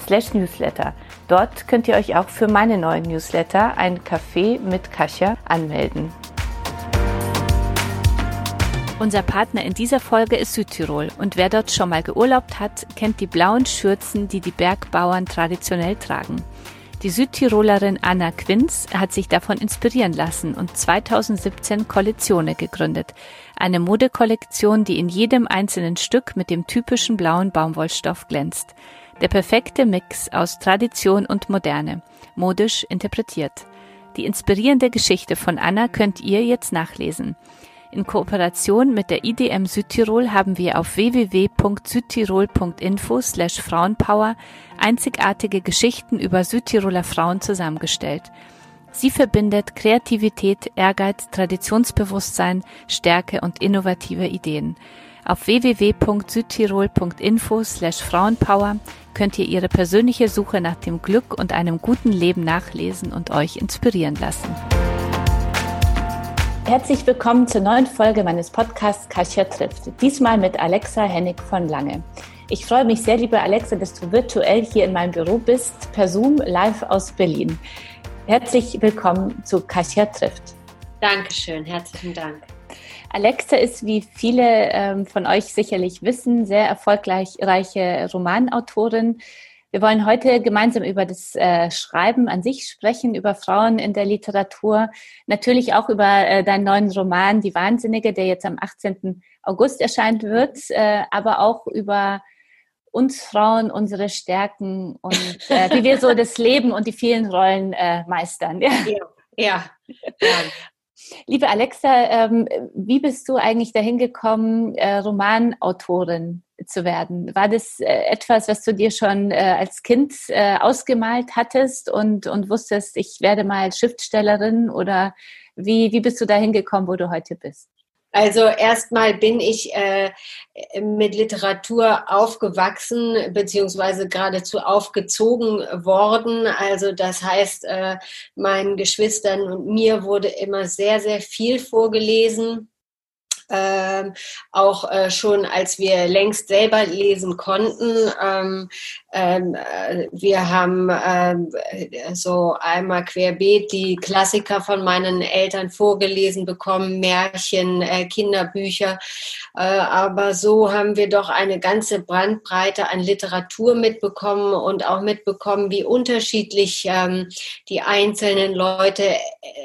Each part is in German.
slash newsletter. Dort könnt ihr euch auch für meine neuen Newsletter, ein Café mit Kasia, anmelden. Unser Partner in dieser Folge ist Südtirol und wer dort schon mal geurlaubt hat, kennt die blauen Schürzen, die die Bergbauern traditionell tragen. Die Südtirolerin Anna Quinz hat sich davon inspirieren lassen und 2017 Kollektione gegründet. Eine Modekollektion, die in jedem einzelnen Stück mit dem typischen blauen Baumwollstoff glänzt. Der perfekte Mix aus Tradition und Moderne, modisch interpretiert. Die inspirierende Geschichte von Anna könnt ihr jetzt nachlesen. In Kooperation mit der IDM Südtirol haben wir auf www.südtirol.info slash Frauenpower einzigartige Geschichten über Südtiroler Frauen zusammengestellt. Sie verbindet Kreativität, Ehrgeiz, Traditionsbewusstsein, Stärke und innovative Ideen. Auf www.südtirol.info slash Frauenpower könnt ihr ihre persönliche Suche nach dem Glück und einem guten Leben nachlesen und euch inspirieren lassen. Herzlich willkommen zur neuen Folge meines Podcasts Kasia trifft. Diesmal mit Alexa Hennig von Lange. Ich freue mich sehr, liebe Alexa, dass du virtuell hier in meinem Büro bist, per Zoom live aus Berlin. Herzlich willkommen zu Kasia trifft. Dankeschön, herzlichen Dank. Alexa ist, wie viele ähm, von euch sicherlich wissen, sehr erfolgreiche Romanautorin wir wollen heute gemeinsam über das äh, Schreiben an sich sprechen, über Frauen in der Literatur, natürlich auch über äh, deinen neuen Roman Die Wahnsinnige, der jetzt am 18. August erscheint wird, äh, aber auch über uns Frauen, unsere Stärken und äh, wie wir so das Leben und die vielen Rollen äh, meistern. Ja, ja. ja. Liebe Alexa, ähm, wie bist du eigentlich dahin gekommen, äh, Romanautorin zu werden? War das äh, etwas, was du dir schon äh, als Kind ausgemalt hattest und, und wusstest, ich werde mal Schriftstellerin oder wie, wie bist du dahin gekommen, wo du heute bist? Also erstmal bin ich äh, mit Literatur aufgewachsen beziehungsweise geradezu aufgezogen worden. Also das heißt, äh, meinen Geschwistern und mir wurde immer sehr, sehr viel vorgelesen ähm, auch äh, schon als wir längst selber lesen konnten. Ähm, ähm, äh, wir haben ähm, so einmal querbeet die Klassiker von meinen Eltern vorgelesen bekommen, Märchen, äh, Kinderbücher. Äh, aber so haben wir doch eine ganze Brandbreite an Literatur mitbekommen und auch mitbekommen, wie unterschiedlich ähm, die einzelnen Leute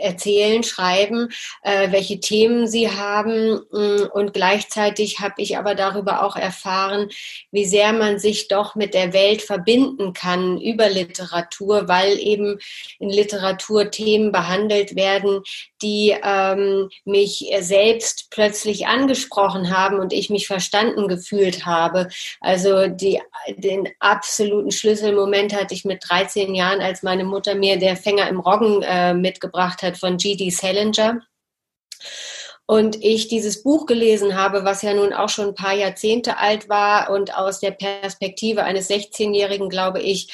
erzählen, schreiben, äh, welche Themen sie haben und gleichzeitig habe ich aber darüber auch erfahren, wie sehr man sich doch mit der Welt verbinden kann über Literatur, weil eben in Literatur Themen behandelt werden, die ähm, mich selbst plötzlich angesprochen haben und ich mich verstanden gefühlt habe. Also die, den absoluten Schlüsselmoment hatte ich mit 13 Jahren, als meine Mutter mir der Fänger im Roggen äh, mitgebracht hat von G.D. Salinger und ich dieses Buch gelesen habe, was ja nun auch schon ein paar Jahrzehnte alt war und aus der Perspektive eines 16-Jährigen, glaube ich,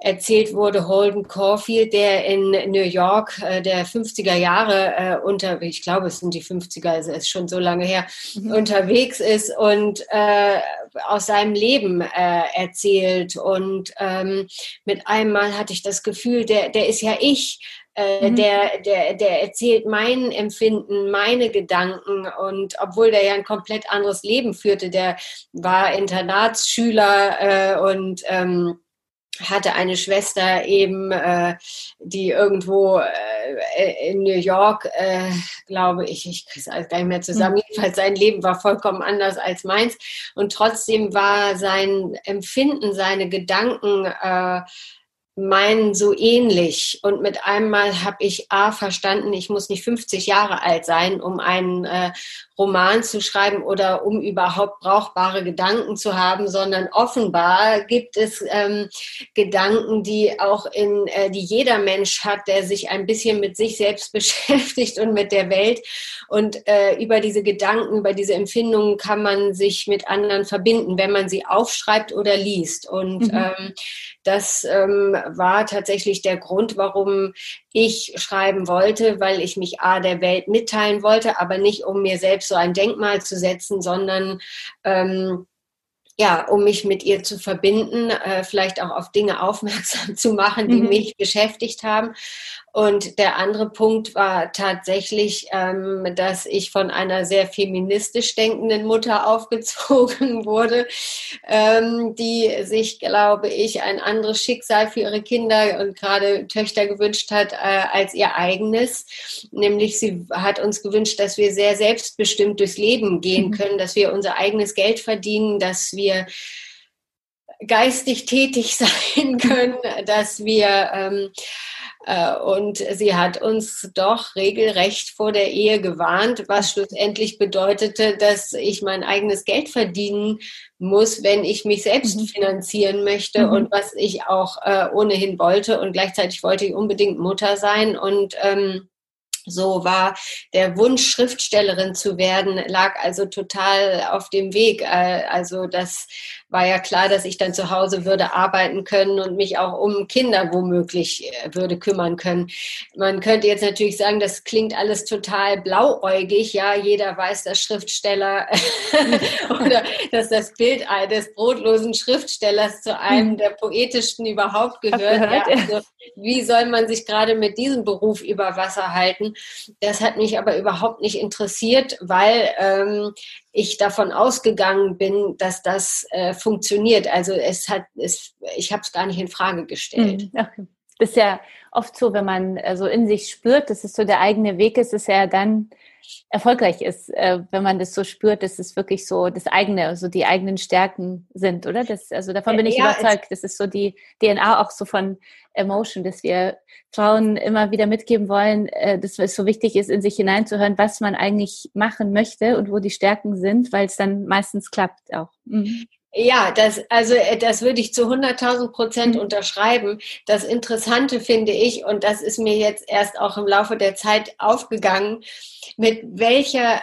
erzählt wurde, Holden Caulfield, der in New York äh, der 50er Jahre äh, unter, ich glaube, es sind die 50er, also es ist schon so lange her, mhm. unterwegs ist und äh, aus seinem Leben äh, erzählt. Und ähm, mit einem Mal hatte ich das Gefühl, der, der ist ja ich. Äh, mhm. der, der, der erzählt mein Empfinden, meine Gedanken und obwohl der ja ein komplett anderes Leben führte, der war Internatsschüler äh, und ähm, hatte eine Schwester eben, äh, die irgendwo äh, in New York, äh, glaube ich, ich kriege es alles gar nicht mehr zusammen, mhm. jedenfalls sein Leben war vollkommen anders als meins und trotzdem war sein Empfinden, seine Gedanken, äh, meinen so ähnlich. Und mit einmal habe ich A verstanden, ich muss nicht 50 Jahre alt sein, um einen äh, Roman zu schreiben oder um überhaupt brauchbare Gedanken zu haben, sondern offenbar gibt es ähm, Gedanken, die auch in, äh, die jeder Mensch hat, der sich ein bisschen mit sich selbst beschäftigt und mit der Welt. Und äh, über diese Gedanken, über diese Empfindungen kann man sich mit anderen verbinden, wenn man sie aufschreibt oder liest. Und mhm. ähm, das ähm, war tatsächlich der Grund, warum ich schreiben wollte, weil ich mich A der Welt mitteilen wollte, aber nicht um mir selbst so ein Denkmal zu setzen, sondern ähm, ja, um mich mit ihr zu verbinden, äh, vielleicht auch auf Dinge aufmerksam zu machen, die mhm. mich beschäftigt haben. Und der andere Punkt war tatsächlich, ähm, dass ich von einer sehr feministisch denkenden Mutter aufgezogen wurde, ähm, die sich, glaube ich, ein anderes Schicksal für ihre Kinder und gerade Töchter gewünscht hat äh, als ihr eigenes. Nämlich sie hat uns gewünscht, dass wir sehr selbstbestimmt durchs Leben gehen mhm. können, dass wir unser eigenes Geld verdienen, dass wir geistig tätig sein können, dass wir ähm, äh, und sie hat uns doch regelrecht vor der Ehe gewarnt, was schlussendlich bedeutete, dass ich mein eigenes Geld verdienen muss, wenn ich mich selbst mhm. finanzieren möchte mhm. und was ich auch äh, ohnehin wollte. Und gleichzeitig wollte ich unbedingt Mutter sein und ähm, so war der Wunsch, Schriftstellerin zu werden, lag also total auf dem Weg. Äh, also das war ja klar, dass ich dann zu Hause würde arbeiten können und mich auch um Kinder womöglich äh, würde kümmern können. Man könnte jetzt natürlich sagen, das klingt alles total blauäugig. Ja, jeder weiß, dass Schriftsteller oder dass das Bild des brotlosen Schriftstellers zu einem hm. der poetischsten überhaupt gehört. Ja, also, wie soll man sich gerade mit diesem Beruf über Wasser halten? Das hat mich aber überhaupt nicht interessiert, weil ähm, ich davon ausgegangen bin, dass das äh, funktioniert. Also es hat, es, ich habe es gar nicht in Frage gestellt. Mhm. Das ist ja oft so, wenn man äh, so in sich spürt, dass es so der eigene Weg ist, ist ja dann erfolgreich ist, äh, wenn man das so spürt, dass es wirklich so das eigene, also die eigenen Stärken sind, oder? Das, also davon bin ich ja, überzeugt. Das ist so die DNA auch so von Emotion, dass wir Frauen immer wieder mitgeben wollen, äh, dass es so wichtig ist, in sich hineinzuhören, was man eigentlich machen möchte und wo die Stärken sind, weil es dann meistens klappt auch. Mhm. Ja, das, also äh, das würde ich zu 100.000 Prozent mhm. unterschreiben. Das Interessante finde ich, und das ist mir jetzt erst auch im Laufe der Zeit aufgegangen, mit welcher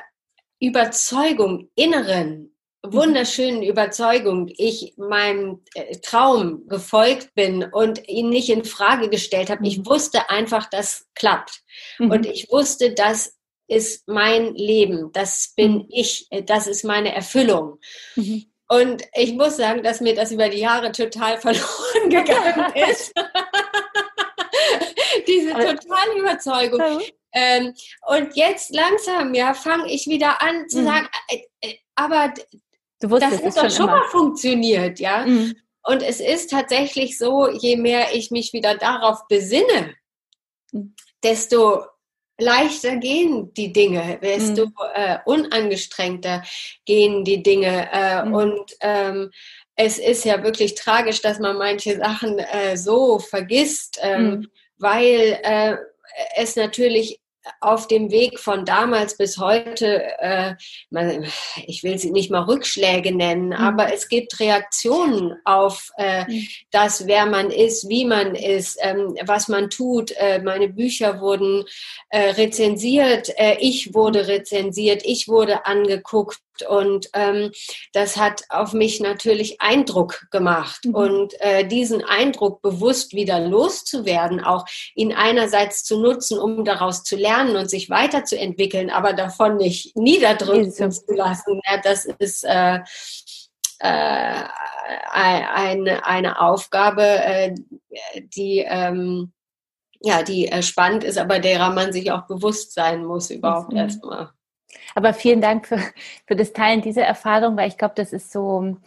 Überzeugung, inneren, mhm. wunderschönen Überzeugung ich meinem äh, Traum gefolgt bin und ihn nicht in Frage gestellt habe. Ich mhm. wusste einfach, das klappt. Mhm. Und ich wusste, das ist mein Leben, das bin mhm. ich, äh, das ist meine Erfüllung. Mhm. Und ich muss sagen, dass mir das über die Jahre total verloren gegangen ist. Diese totale Überzeugung. Ähm, und jetzt langsam, ja, fange ich wieder an zu mhm. sagen, äh, äh, aber wusstest, das hat doch schon immer. mal funktioniert, ja. Mhm. Und es ist tatsächlich so, je mehr ich mich wieder darauf besinne, mhm. desto leichter gehen die Dinge, desto mhm. äh, unangestrengter gehen die Dinge. Äh, mhm. Und ähm, es ist ja wirklich tragisch, dass man manche Sachen äh, so vergisst, ähm, mhm. weil äh, es natürlich auf dem Weg von damals bis heute, äh, man, ich will sie nicht mal Rückschläge nennen, mhm. aber es gibt Reaktionen auf äh, mhm. das, wer man ist, wie man ist, ähm, was man tut. Äh, meine Bücher wurden äh, rezensiert, äh, ich wurde rezensiert, ich wurde angeguckt und ähm, das hat auf mich natürlich Eindruck gemacht. Mhm. Und äh, diesen Eindruck bewusst wieder loszuwerden, auch ihn einerseits zu nutzen, um daraus zu lernen und sich weiterzuentwickeln, aber davon nicht niederdrücken zu lassen, ja, das ist äh, äh, eine, eine Aufgabe, äh, die ähm, ja, die äh, spannend ist, aber derer man sich auch bewusst sein muss überhaupt mhm. erstmal. Aber vielen Dank für, für das Teilen dieser Erfahrung, weil ich glaube, das ist so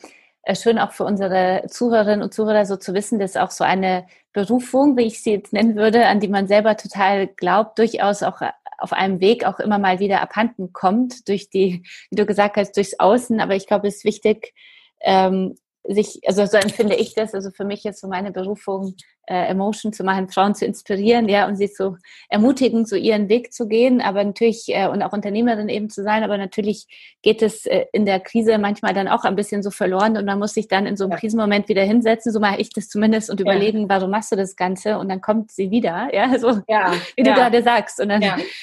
äh, schön auch für unsere Zuhörerinnen und Zuhörer so zu wissen, dass auch so eine Berufung, wie ich sie jetzt nennen würde, an die man selber total glaubt, durchaus auch äh, auf einem Weg auch immer mal wieder abhanden kommt, durch die, wie du gesagt hast, durchs Außen. Aber ich glaube, es ist wichtig, ähm, sich, also so empfinde ich das, also für mich ist so meine Berufung, äh, Emotion zu machen, Frauen zu inspirieren, ja, und sie zu ermutigen, so ihren Weg zu gehen, aber natürlich, äh, und auch Unternehmerin eben zu sein, aber natürlich geht es äh, in der Krise manchmal dann auch ein bisschen so verloren und man muss sich dann in so einem ja. Krisenmoment wieder hinsetzen, so mache ich das zumindest und überlegen, ja. warum machst du das Ganze und dann kommt sie wieder, ja, so ja. wie du gerade sagst und dann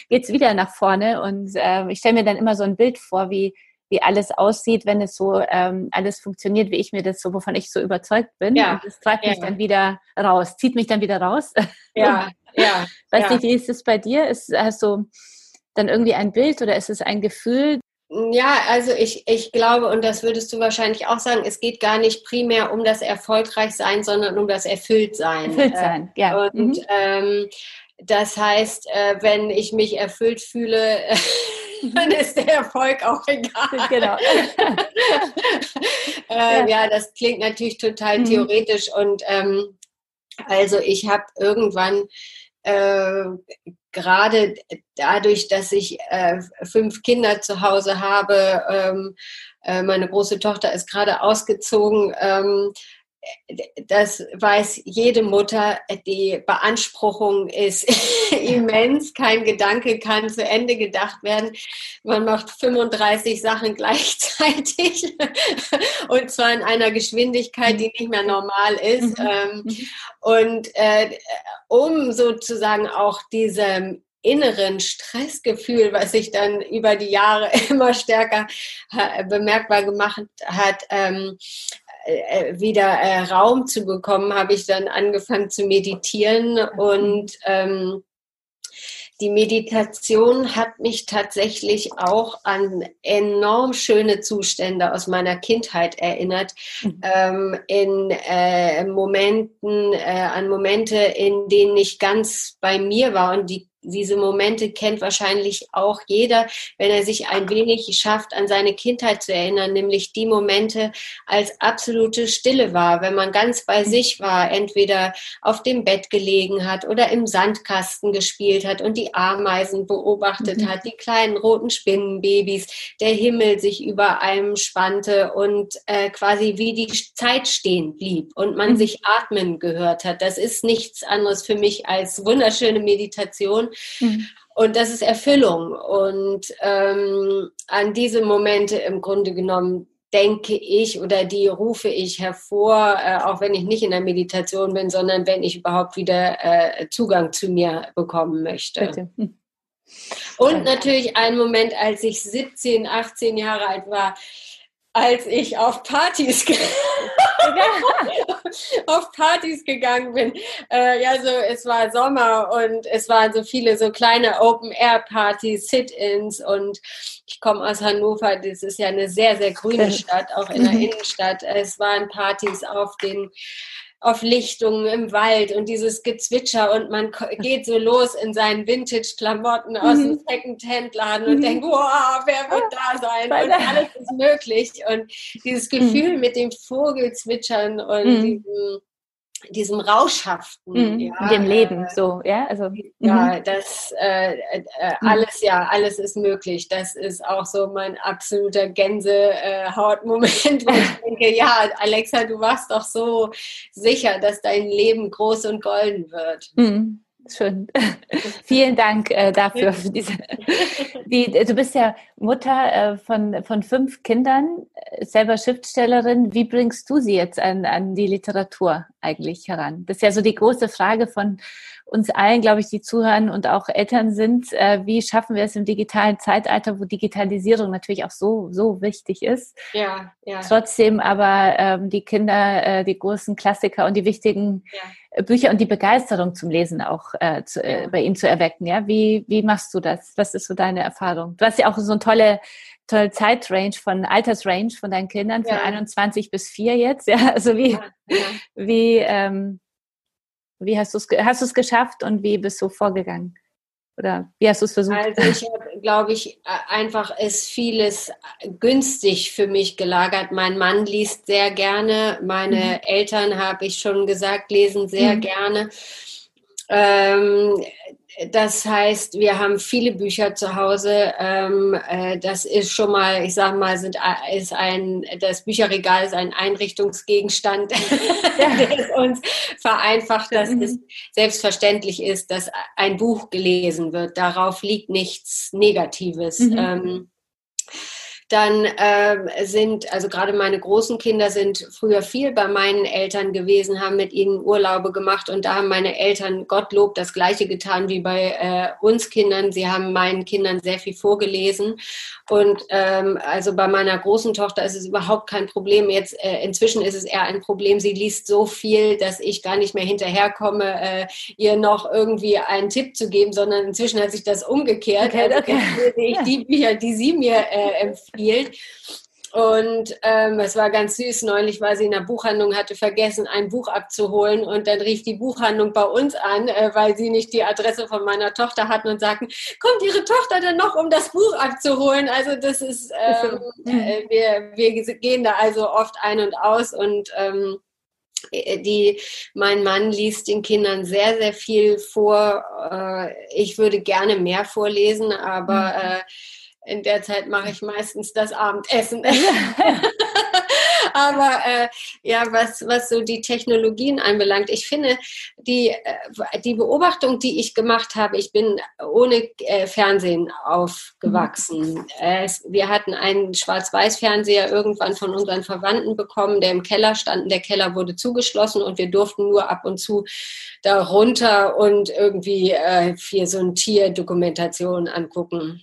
geht's wieder nach vorne und äh, ich stelle mir dann immer so ein Bild vor, wie wie alles aussieht, wenn es so ähm, alles funktioniert, wie ich mir das so, wovon ich so überzeugt bin. Ja. Und das treibt ja. mich dann wieder raus, zieht mich dann wieder raus. Ja, ja. Weiß ja. nicht, wie ist es bei dir? Ist, hast du dann irgendwie ein Bild oder ist es ein Gefühl? Ja, also ich, ich glaube, und das würdest du wahrscheinlich auch sagen, es geht gar nicht primär um das Erfolgreichsein, sondern um das Erfülltsein. Erfülltsein, äh, ja. Und mhm. ähm, das heißt, äh, wenn ich mich erfüllt fühle, dann ist der Erfolg auch egal. Genau. äh, ja. ja. das klingt natürlich total mhm. theoretisch und ähm, also ich habe irgendwann äh, gerade dadurch, dass ich äh, fünf Kinder zu Hause habe, ähm, äh, meine große Tochter ist gerade ausgezogen, ähm, das weiß jede Mutter, die Beanspruchung ist immens. Kein Gedanke kann zu Ende gedacht werden. Man macht 35 Sachen gleichzeitig und zwar in einer Geschwindigkeit, die nicht mehr normal ist. Mhm. Ähm, mhm. Und äh, um sozusagen auch diesem inneren Stressgefühl, was sich dann über die Jahre immer stärker bemerkbar gemacht hat, ähm, äh, wieder äh, Raum zu bekommen, habe ich dann angefangen zu meditieren und ähm, die Meditation hat mich tatsächlich auch an enorm schöne Zustände aus meiner Kindheit erinnert. Ähm, in äh, Momenten, äh, an Momente, in denen ich ganz bei mir war und die diese Momente kennt wahrscheinlich auch jeder, wenn er sich ein wenig schafft, an seine Kindheit zu erinnern, nämlich die Momente, als absolute Stille war, wenn man ganz bei mhm. sich war, entweder auf dem Bett gelegen hat oder im Sandkasten gespielt hat und die Ameisen beobachtet mhm. hat, die kleinen roten Spinnenbabys, der Himmel sich über einem spannte und äh, quasi wie die Zeit stehen blieb und man mhm. sich atmen gehört hat. Das ist nichts anderes für mich als wunderschöne Meditation Mhm. Und das ist Erfüllung. Und ähm, an diese Momente im Grunde genommen denke ich oder die rufe ich hervor, äh, auch wenn ich nicht in der Meditation bin, sondern wenn ich überhaupt wieder äh, Zugang zu mir bekommen möchte. Hm. Und natürlich ein Moment, als ich 17, 18 Jahre alt war, als ich auf Partys auf Partys gegangen bin. Äh, ja, so es war Sommer und es waren so viele so kleine Open-Air-Partys, Sit-ins und ich komme aus Hannover. Das ist ja eine sehr sehr grüne Stadt, auch in der. Innenstadt. Es waren Partys auf den auf Lichtungen im Wald und dieses Gezwitscher und man geht so los in seinen Vintage-Klamotten aus mhm. dem Second-Hand-Laden und mhm. denkt, wow, wer wird da sein? Und alles ist möglich. Und dieses mhm. Gefühl mhm. mit dem Vogelzwitschern und mhm. diesem diesem Rauschhaften, mhm, ja, dem Leben, äh, so, ja, also ja, das äh, äh, mhm. alles, ja, alles ist möglich. Das ist auch so mein absoluter Gänsehautmoment, wo ich denke, ja, Alexa, du warst doch so sicher, dass dein Leben groß und golden wird. Mhm. Schön. Vielen Dank äh, dafür. Für diese, die, du bist ja Mutter äh, von, von fünf Kindern, äh, selber Schriftstellerin. Wie bringst du sie jetzt an, an die Literatur eigentlich heran? Das ist ja so die große Frage von uns allen, glaube ich, die zuhören und auch Eltern sind. Äh, wie schaffen wir es im digitalen Zeitalter, wo Digitalisierung natürlich auch so, so wichtig ist? Ja, ja. Trotzdem aber ähm, die Kinder, äh, die großen Klassiker und die wichtigen ja. Bücher und die Begeisterung zum Lesen auch äh, zu, äh, ja. bei ihnen zu erwecken. Ja, wie, wie machst du das? Was ist so deine Erfahrung? Du hast ja auch so eine tolle tolle Zeitrange von Altersrange von deinen Kindern von ja. 21 bis 4 jetzt ja also wie wie ähm, wie hast du es hast du es geschafft und wie bist du vorgegangen? Oder wie hast du es versucht? Also ich habe, glaube ich, einfach ist vieles günstig für mich gelagert. Mein Mann liest sehr gerne. Meine mhm. Eltern, habe ich schon gesagt, lesen sehr mhm. gerne. Ähm, das heißt, wir haben viele Bücher zu Hause. Ähm, äh, das ist schon mal, ich sage mal, sind, ist ein, das Bücherregal ist ein Einrichtungsgegenstand, ja. der uns vereinfacht, dass mhm. es selbstverständlich ist, dass ein Buch gelesen wird. Darauf liegt nichts Negatives. Mhm. Dann äh, sind, also gerade meine großen Kinder sind früher viel bei meinen Eltern gewesen, haben mit ihnen Urlaube gemacht und da haben meine Eltern Gottlob das Gleiche getan wie bei äh, uns Kindern. Sie haben meinen Kindern sehr viel vorgelesen und ähm, also bei meiner großen Tochter ist es überhaupt kein Problem. Jetzt äh, inzwischen ist es eher ein Problem. Sie liest so viel, dass ich gar nicht mehr hinterherkomme, äh, ihr noch irgendwie einen Tipp zu geben, sondern inzwischen hat sich das umgekehrt. Okay, also okay. Also ich die Bücher, die sie mir äh, empfiehlt, gespielt. Und ähm, es war ganz süß. Neulich war sie in der Buchhandlung, hatte vergessen, ein Buch abzuholen. Und dann rief die Buchhandlung bei uns an, äh, weil sie nicht die Adresse von meiner Tochter hatten und sagten, kommt Ihre Tochter denn noch, um das Buch abzuholen? Also das ist, ähm, äh, wir, wir gehen da also oft ein und aus und ähm, die, mein Mann liest den Kindern sehr, sehr viel vor. Äh, ich würde gerne mehr vorlesen, aber mhm. In der Zeit mache ich meistens das Abendessen. Aber äh, ja, was, was so die Technologien anbelangt, ich finde, die, äh, die Beobachtung, die ich gemacht habe, ich bin ohne äh, Fernsehen aufgewachsen. Mhm. Äh, wir hatten einen Schwarz-Weiß-Fernseher irgendwann von unseren Verwandten bekommen, der im Keller stand. Der Keller wurde zugeschlossen und wir durften nur ab und zu da runter und irgendwie äh, für so ein Tierdokumentation angucken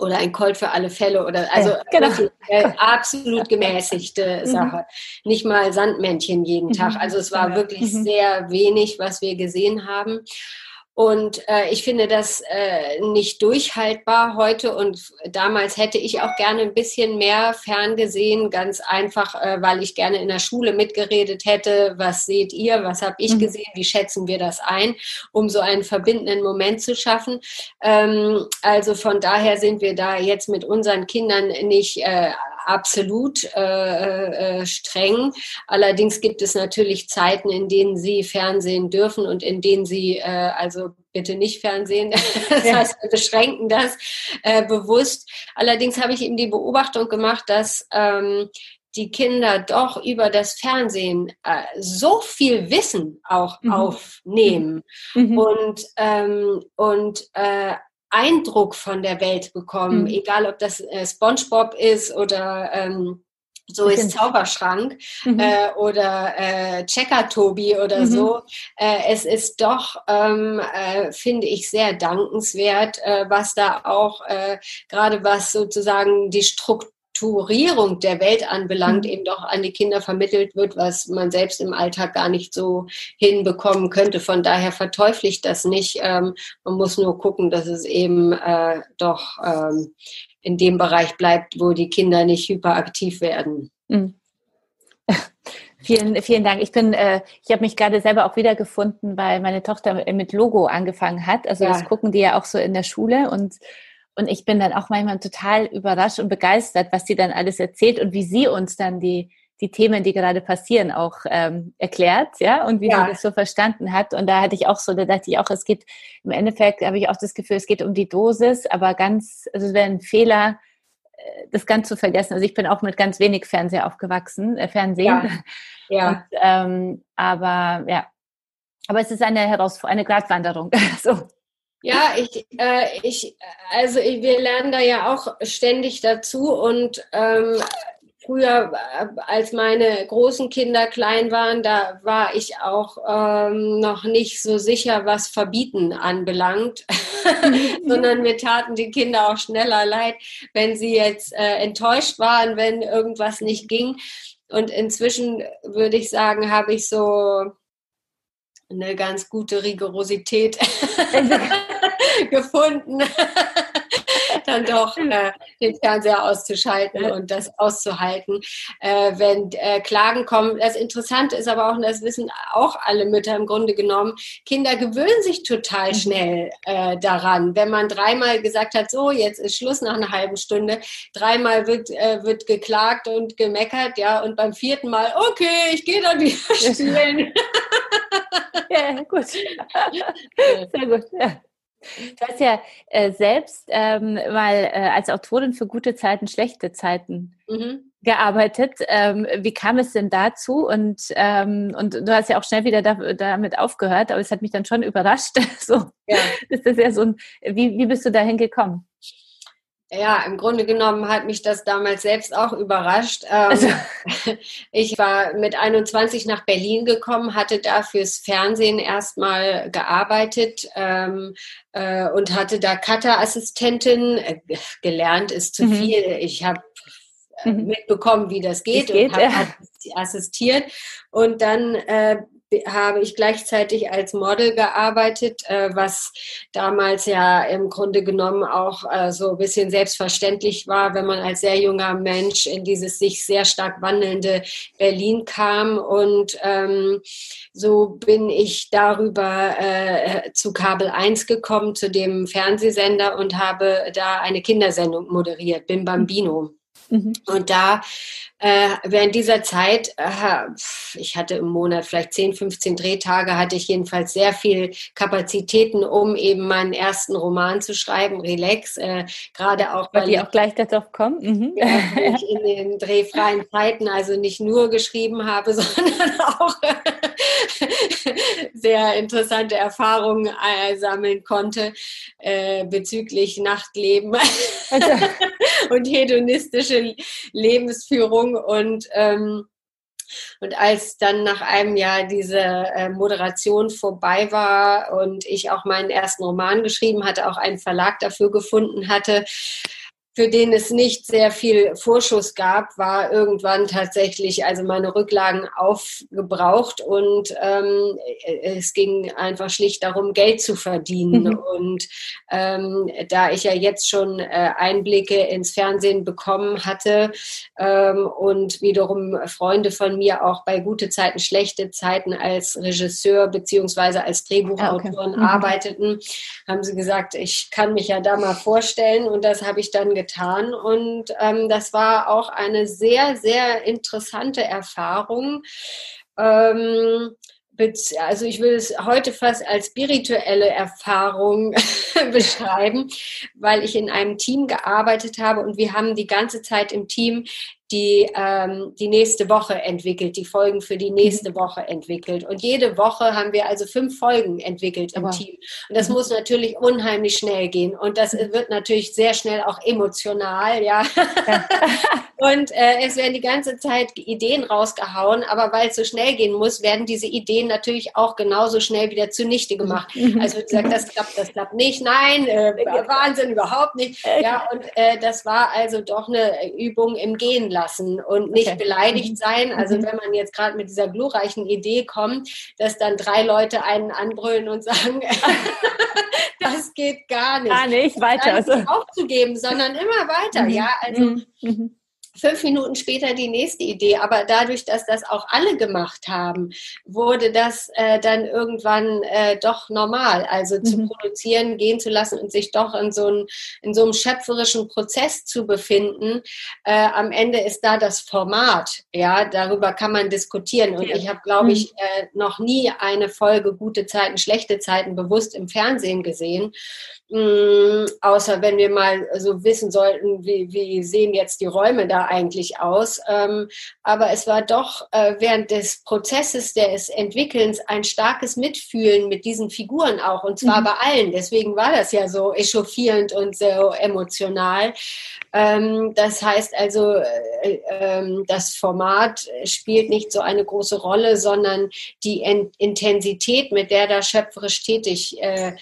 oder ein Colt für alle Fälle oder also ja, genau. äh, absolut gemäßigte mhm. Sache. Nicht mal Sandmännchen jeden Tag. Mhm. Also es war wirklich mhm. sehr wenig, was wir gesehen haben. Und äh, ich finde das äh, nicht durchhaltbar heute. Und damals hätte ich auch gerne ein bisschen mehr ferngesehen, ganz einfach, äh, weil ich gerne in der Schule mitgeredet hätte. Was seht ihr? Was habe ich mhm. gesehen? Wie schätzen wir das ein? Um so einen verbindenden Moment zu schaffen. Ähm, also von daher sind wir da jetzt mit unseren Kindern nicht äh, absolut äh, äh, streng. Allerdings gibt es natürlich Zeiten, in denen sie Fernsehen dürfen und in denen sie äh, also bitte nicht Fernsehen. Das heißt, wir beschränken das äh, bewusst. Allerdings habe ich eben die Beobachtung gemacht, dass ähm, die Kinder doch über das Fernsehen äh, so viel Wissen auch mhm. aufnehmen mhm. und, ähm, und äh, Eindruck von der Welt bekommen, mhm. egal ob das äh, SpongeBob ist oder ähm, so ist Zauberschrank mhm. äh, oder äh, Checker Tobi oder mhm. so. Äh, es ist doch, ähm, äh, finde ich, sehr dankenswert, äh, was da auch äh, gerade was sozusagen die Struktur Strukturierung der Welt anbelangt, mhm. eben doch an die Kinder vermittelt wird, was man selbst im Alltag gar nicht so hinbekommen könnte. Von daher verteufle ich das nicht. Ähm, man muss nur gucken, dass es eben äh, doch ähm, in dem Bereich bleibt, wo die Kinder nicht hyperaktiv werden. Mhm. Vielen, vielen Dank. Ich bin, äh, ich habe mich gerade selber auch wiedergefunden, weil meine Tochter mit Logo angefangen hat. Also ja. das gucken die ja auch so in der Schule und und ich bin dann auch manchmal total überrascht und begeistert, was sie dann alles erzählt und wie sie uns dann die, die Themen, die gerade passieren, auch ähm, erklärt, ja, und wie ja. sie das so verstanden hat. Und da hatte ich auch so, da dachte ich auch, es geht, im Endeffekt habe ich auch das Gefühl, es geht um die Dosis, aber ganz, also es wäre ein Fehler, äh, das ganz zu vergessen. Also ich bin auch mit ganz wenig Fernseher aufgewachsen, äh, Fernsehen. Ja. ja. Und, ähm, aber ja, aber es ist eine Herausforderung, eine Gratwanderung. so. Ja, ich, äh, ich, also ich, wir lernen da ja auch ständig dazu und ähm, früher, äh, als meine großen Kinder klein waren, da war ich auch ähm, noch nicht so sicher, was Verbieten anbelangt, sondern mir taten die Kinder auch schneller leid, wenn sie jetzt äh, enttäuscht waren, wenn irgendwas nicht ging. Und inzwischen würde ich sagen, habe ich so eine ganz gute Rigorosität gefunden, dann doch äh, den Fernseher auszuschalten und das auszuhalten, äh, wenn äh, Klagen kommen. Das Interessante ist aber auch, und das wissen auch alle Mütter im Grunde genommen, Kinder gewöhnen sich total mhm. schnell äh, daran. Wenn man dreimal gesagt hat, so, jetzt ist Schluss nach einer halben Stunde, dreimal wird, äh, wird geklagt und gemeckert, ja, und beim vierten Mal, okay, ich gehe dann wieder spielen. ja, gut. Sehr gut. Ja. Du hast ja äh, selbst ähm, mal äh, als Autorin für gute Zeiten, schlechte Zeiten mhm. gearbeitet. Ähm, wie kam es denn dazu? Und, ähm, und du hast ja auch schnell wieder da, damit aufgehört, aber es hat mich dann schon überrascht. so, ja. ist das ja so ein, wie, wie bist du dahin gekommen? Ja, im Grunde genommen hat mich das damals selbst auch überrascht. Ähm, also. Ich war mit 21 nach Berlin gekommen, hatte da fürs Fernsehen erstmal gearbeitet ähm, äh, und hatte da Cutter-Assistentin. Äh, gelernt ist zu mhm. viel. Ich habe äh, mhm. mitbekommen, wie das geht, geht und habe ja. assistiert. Und dann äh, habe ich gleichzeitig als Model gearbeitet, äh, was damals ja im Grunde genommen auch äh, so ein bisschen selbstverständlich war, wenn man als sehr junger Mensch in dieses sich sehr stark wandelnde Berlin kam. Und ähm, so bin ich darüber äh, zu Kabel 1 gekommen, zu dem Fernsehsender und habe da eine Kindersendung moderiert, Bim Bambino. Mhm. Und da äh, während dieser Zeit, äh, ich hatte im Monat vielleicht 10, 15 Drehtage, hatte ich jedenfalls sehr viel Kapazitäten, um eben meinen ersten Roman zu schreiben, Relax. Äh, Gerade auch, weil die auch gleich darauf kommen. Mhm. Ja, ich in den drehfreien Zeiten also nicht nur geschrieben habe, sondern auch sehr interessante Erfahrungen äh, sammeln konnte äh, bezüglich Nachtleben also. und hedonistische Lebensführung. Und ähm, und als dann nach einem Jahr diese äh, Moderation vorbei war und ich auch meinen ersten Roman geschrieben hatte, auch einen Verlag dafür gefunden hatte, für den es nicht sehr viel Vorschuss gab, war irgendwann tatsächlich also meine Rücklagen aufgebraucht und ähm, es ging einfach schlicht darum, Geld zu verdienen. Mhm. Und ähm, da ich ja jetzt schon äh, Einblicke ins Fernsehen bekommen hatte ähm, und wiederum Freunde von mir auch bei gute Zeiten, schlechte Zeiten als Regisseur beziehungsweise als Drehbuchautoren ah, okay. mhm. arbeiteten, haben sie gesagt, ich kann mich ja da mal vorstellen und das habe ich dann getan getan. Und ähm, das war auch eine sehr, sehr interessante Erfahrung. Ähm, also ich will es heute fast als spirituelle Erfahrung beschreiben, weil ich in einem Team gearbeitet habe und wir haben die ganze Zeit im Team die ähm, die nächste Woche entwickelt, die Folgen für die nächste Woche entwickelt. Und jede Woche haben wir also fünf Folgen entwickelt im Aber. Team. Und das mhm. muss natürlich unheimlich schnell gehen. Und das mhm. wird natürlich sehr schnell auch emotional, ja. ja. und äh, es werden die ganze Zeit Ideen rausgehauen, aber weil es so schnell gehen muss, werden diese Ideen natürlich auch genauso schnell wieder zunichte mhm. gemacht. Mhm. Also gesagt, das klappt, das klappt nicht, nein, äh, Wahnsinn, überhaupt nicht. Ja, und äh, das war also doch eine Übung im Gehen lassen und nicht okay. beleidigt mhm. sein. Also mhm. wenn man jetzt gerade mit dieser glorreichen Idee kommt, dass dann drei Leute einen anbrüllen und sagen, das geht gar nicht. Gar nicht, weiter. Also. Nicht aufzugeben, sondern immer weiter. Mhm. Ja, also mhm. Mhm fünf Minuten später die nächste Idee. Aber dadurch, dass das auch alle gemacht haben, wurde das äh, dann irgendwann äh, doch normal. Also mhm. zu produzieren, gehen zu lassen und sich doch in so, ein, in so einem schöpferischen Prozess zu befinden. Äh, am Ende ist da das Format. Ja, darüber kann man diskutieren. Und ich habe, glaube ich, mhm. äh, noch nie eine Folge gute Zeiten, schlechte Zeiten bewusst im Fernsehen gesehen. Mm, außer wenn wir mal so wissen sollten, wie, wie sehen jetzt die Räume da eigentlich aus. Ähm, aber es war doch äh, während des Prozesses des Entwickelns ein starkes Mitfühlen mit diesen Figuren auch und zwar mhm. bei allen. Deswegen war das ja so echauffierend und so emotional. Ähm, das heißt also, äh, äh, das Format spielt nicht so eine große Rolle, sondern die en Intensität, mit der da schöpferisch tätig äh,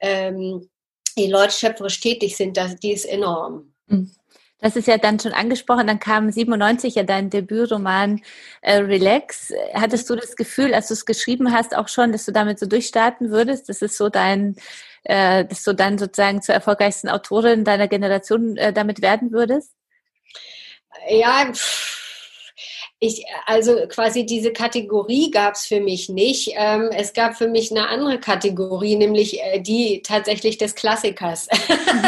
ähm, die Leute schöpferisch tätig sind, das, die ist enorm. Mhm. Das ist ja dann schon angesprochen, dann kam 97 ja dein Debütroman äh, Relax. Hattest du das Gefühl, als du es geschrieben hast, auch schon, dass du damit so durchstarten würdest? Das ist so dein, äh, dass du dann sozusagen zur erfolgreichsten Autorin deiner Generation äh, damit werden würdest? Ja, pff Ich, also quasi diese Kategorie gab es für mich nicht. Ähm, es gab für mich eine andere Kategorie, nämlich äh, die tatsächlich des Klassikers.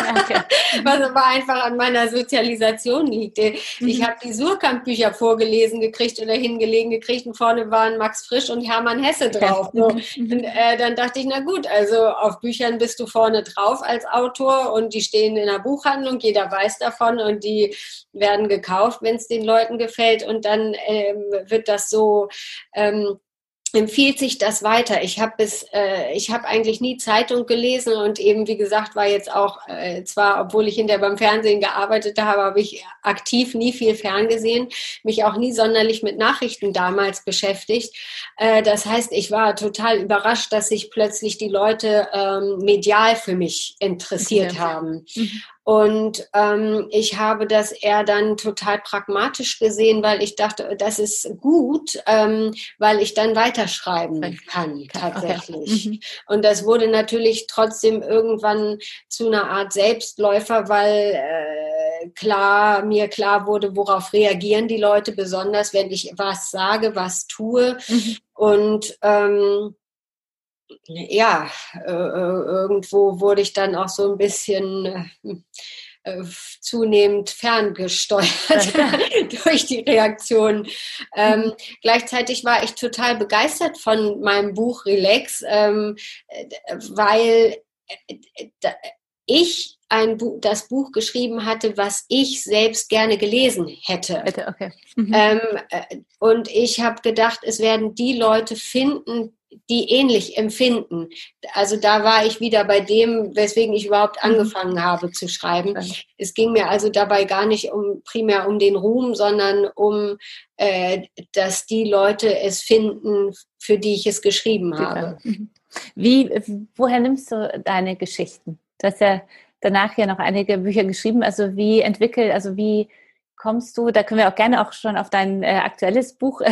Okay. Was aber einfach an meiner Sozialisation liegt. Ich mhm. habe die Surkamp-Bücher vorgelesen gekriegt oder hingelegen gekriegt und vorne waren Max Frisch und Hermann Hesse drauf. So. Mhm. Und, äh, dann dachte ich, na gut, also auf Büchern bist du vorne drauf als Autor und die stehen in der Buchhandlung, jeder weiß davon und die werden gekauft, wenn es den Leuten gefällt und dann ähm, wird das so ähm, empfiehlt sich das weiter. Ich habe bis, äh, ich habe eigentlich nie Zeitung gelesen und eben wie gesagt war jetzt auch äh, zwar, obwohl ich hinterher beim Fernsehen gearbeitet habe, habe ich aktiv nie viel ferngesehen, mich auch nie sonderlich mit Nachrichten damals beschäftigt. Äh, das heißt, ich war total überrascht, dass sich plötzlich die Leute ähm, medial für mich interessiert ja. haben. Mhm. Und ähm, ich habe das eher dann total pragmatisch gesehen, weil ich dachte, das ist gut, ähm, weil ich dann weiterschreiben kann tatsächlich. Okay. Mhm. Und das wurde natürlich trotzdem irgendwann zu einer Art Selbstläufer, weil äh, klar mir klar wurde, worauf reagieren die Leute besonders, wenn ich was sage, was tue. Mhm. Und ähm, ja, äh, äh, irgendwo wurde ich dann auch so ein bisschen äh, zunehmend ferngesteuert durch die Reaktion. Ähm. Gleichzeitig war ich total begeistert von meinem Buch Relax, ähm, weil ich ein Buch, das Buch geschrieben hatte, was ich selbst gerne gelesen hätte. Okay. Mhm. Ähm, und ich habe gedacht, es werden die Leute finden, die ähnlich empfinden. Also da war ich wieder bei dem, weswegen ich überhaupt mhm. angefangen habe zu schreiben. Es ging mir also dabei gar nicht um primär um den Ruhm, sondern um, äh, dass die Leute es finden, für die ich es geschrieben habe. Mhm. Wie, woher nimmst du deine Geschichten? Du hast ja danach ja noch einige Bücher geschrieben. Also wie entwickelt, also wie kommst du, da können wir auch gerne auch schon auf dein äh, aktuelles Buch äh,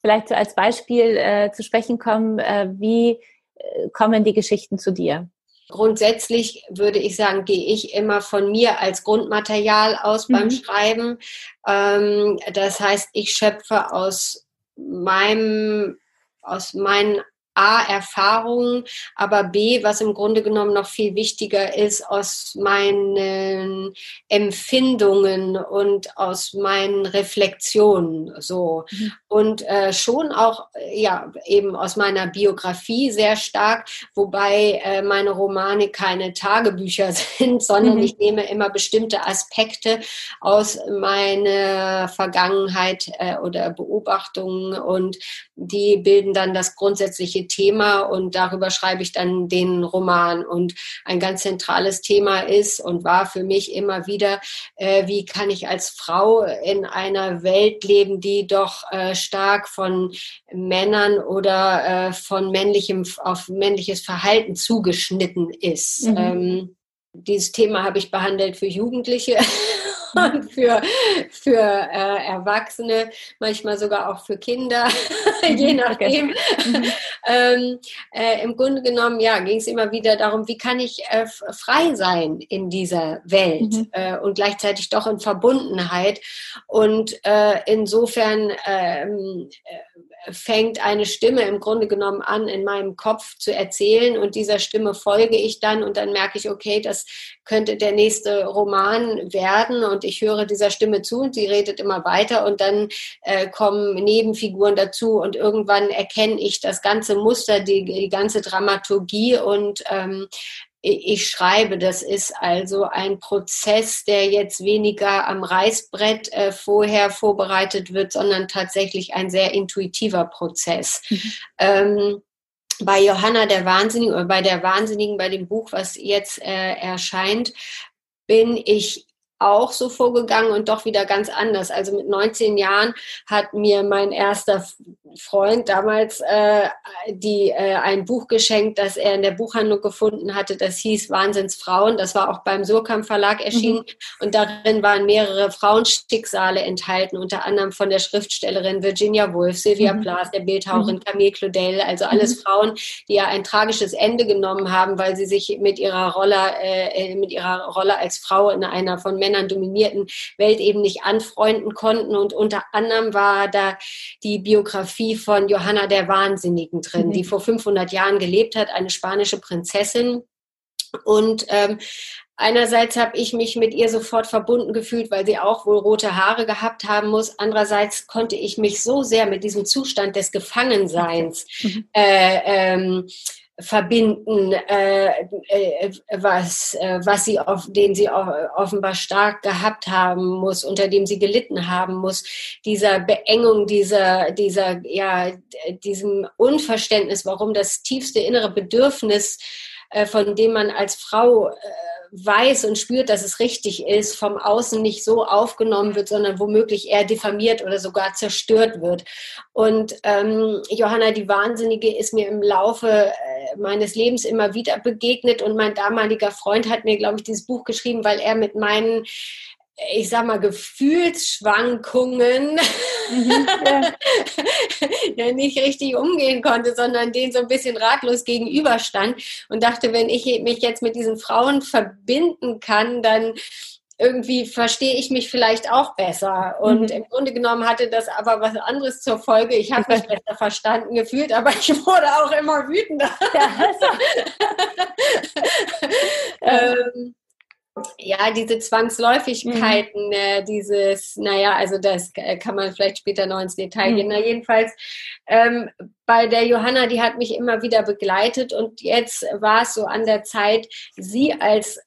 vielleicht so als Beispiel äh, zu sprechen kommen. Äh, wie äh, kommen die Geschichten zu dir? Grundsätzlich würde ich sagen, gehe ich immer von mir als Grundmaterial aus mhm. beim Schreiben. Ähm, das heißt, ich schöpfe aus meinem, aus meinen A, Erfahrungen, aber B, was im Grunde genommen noch viel wichtiger ist, aus meinen Empfindungen und aus meinen Reflexionen so. Mhm. Und äh, schon auch, ja, eben aus meiner Biografie sehr stark, wobei äh, meine Romane keine Tagebücher sind, sondern mhm. ich nehme immer bestimmte Aspekte aus meiner Vergangenheit äh, oder Beobachtungen und die bilden dann das grundsätzliche Thema und darüber schreibe ich dann den Roman. Und ein ganz zentrales Thema ist und war für mich immer wieder, äh, wie kann ich als Frau in einer Welt leben, die doch äh, stark von Männern oder äh, von männlichem auf männliches Verhalten zugeschnitten ist. Mhm. Ähm, dieses Thema habe ich behandelt für Jugendliche und für, für äh, Erwachsene, manchmal sogar auch für Kinder, je mhm, nachdem. Mhm. ähm, äh, Im Grunde genommen, ja, ging es immer wieder darum, wie kann ich äh, frei sein in dieser Welt mhm. Äh, und gleichzeitig doch in Verbundenheit. Und äh, insofern ähm, äh, fängt eine Stimme im Grunde genommen an, in meinem Kopf zu erzählen und dieser Stimme folge ich dann und dann merke ich, okay, das könnte der nächste Roman werden und ich höre dieser Stimme zu und sie redet immer weiter und dann äh, kommen Nebenfiguren dazu und irgendwann erkenne ich das ganze Muster, die, die ganze Dramaturgie und ähm, ich schreibe. Das ist also ein Prozess, der jetzt weniger am Reißbrett äh, vorher vorbereitet wird, sondern tatsächlich ein sehr intuitiver Prozess. Mhm. Ähm, bei Johanna der Wahnsinnigen oder bei der Wahnsinnigen, bei dem Buch, was jetzt äh, erscheint, bin ich auch so vorgegangen und doch wieder ganz anders. Also mit 19 Jahren hat mir mein erster Freund damals äh, die, äh, ein Buch geschenkt, das er in der Buchhandlung gefunden hatte. Das hieß Wahnsinnsfrauen. Das war auch beim Surkamp Verlag erschienen. Mhm. Und darin waren mehrere Frauenschicksale enthalten, unter anderem von der Schriftstellerin Virginia Woolf, Sylvia mhm. Plath, der Bildhauerin mhm. Camille Claudel. Also alles mhm. Frauen, die ja ein tragisches Ende genommen haben, weil sie sich mit ihrer Rolle, äh, mit ihrer Rolle als Frau in einer von Männern dominierten Welt eben nicht anfreunden konnten. Und unter anderem war da die Biografie von Johanna der Wahnsinnigen drin, mhm. die vor 500 Jahren gelebt hat, eine spanische Prinzessin. Und ähm, einerseits habe ich mich mit ihr sofort verbunden gefühlt, weil sie auch wohl rote Haare gehabt haben muss. Andererseits konnte ich mich so sehr mit diesem Zustand des Gefangenseins mhm. äh, ähm, verbinden, äh, äh, was, äh, was sie auf, den sie offenbar stark gehabt haben muss, unter dem sie gelitten haben muss, dieser Beengung, dieser, dieser, ja, diesem Unverständnis, warum das tiefste innere Bedürfnis, äh, von dem man als Frau äh, weiß und spürt, dass es richtig ist, vom Außen nicht so aufgenommen wird, sondern womöglich eher diffamiert oder sogar zerstört wird. Und ähm, Johanna die Wahnsinnige ist mir im Laufe äh, meines Lebens immer wieder begegnet und mein damaliger Freund hat mir, glaube ich, dieses Buch geschrieben, weil er mit meinen ich sag mal, Gefühlsschwankungen mhm, ja. ja. nicht richtig umgehen konnte, sondern denen so ein bisschen ratlos gegenüberstand und dachte, wenn ich mich jetzt mit diesen Frauen verbinden kann, dann irgendwie verstehe ich mich vielleicht auch besser. Und mhm. im Grunde genommen hatte das aber was anderes zur Folge. Ich habe mich besser verstanden gefühlt, aber ich wurde auch immer wütender. Ja, ähm, ja, diese Zwangsläufigkeiten, mhm. äh, dieses, naja, also das kann man vielleicht später noch ins Detail mhm. gehen. Na, jedenfalls ähm, bei der Johanna, die hat mich immer wieder begleitet und jetzt war es so an der Zeit, sie als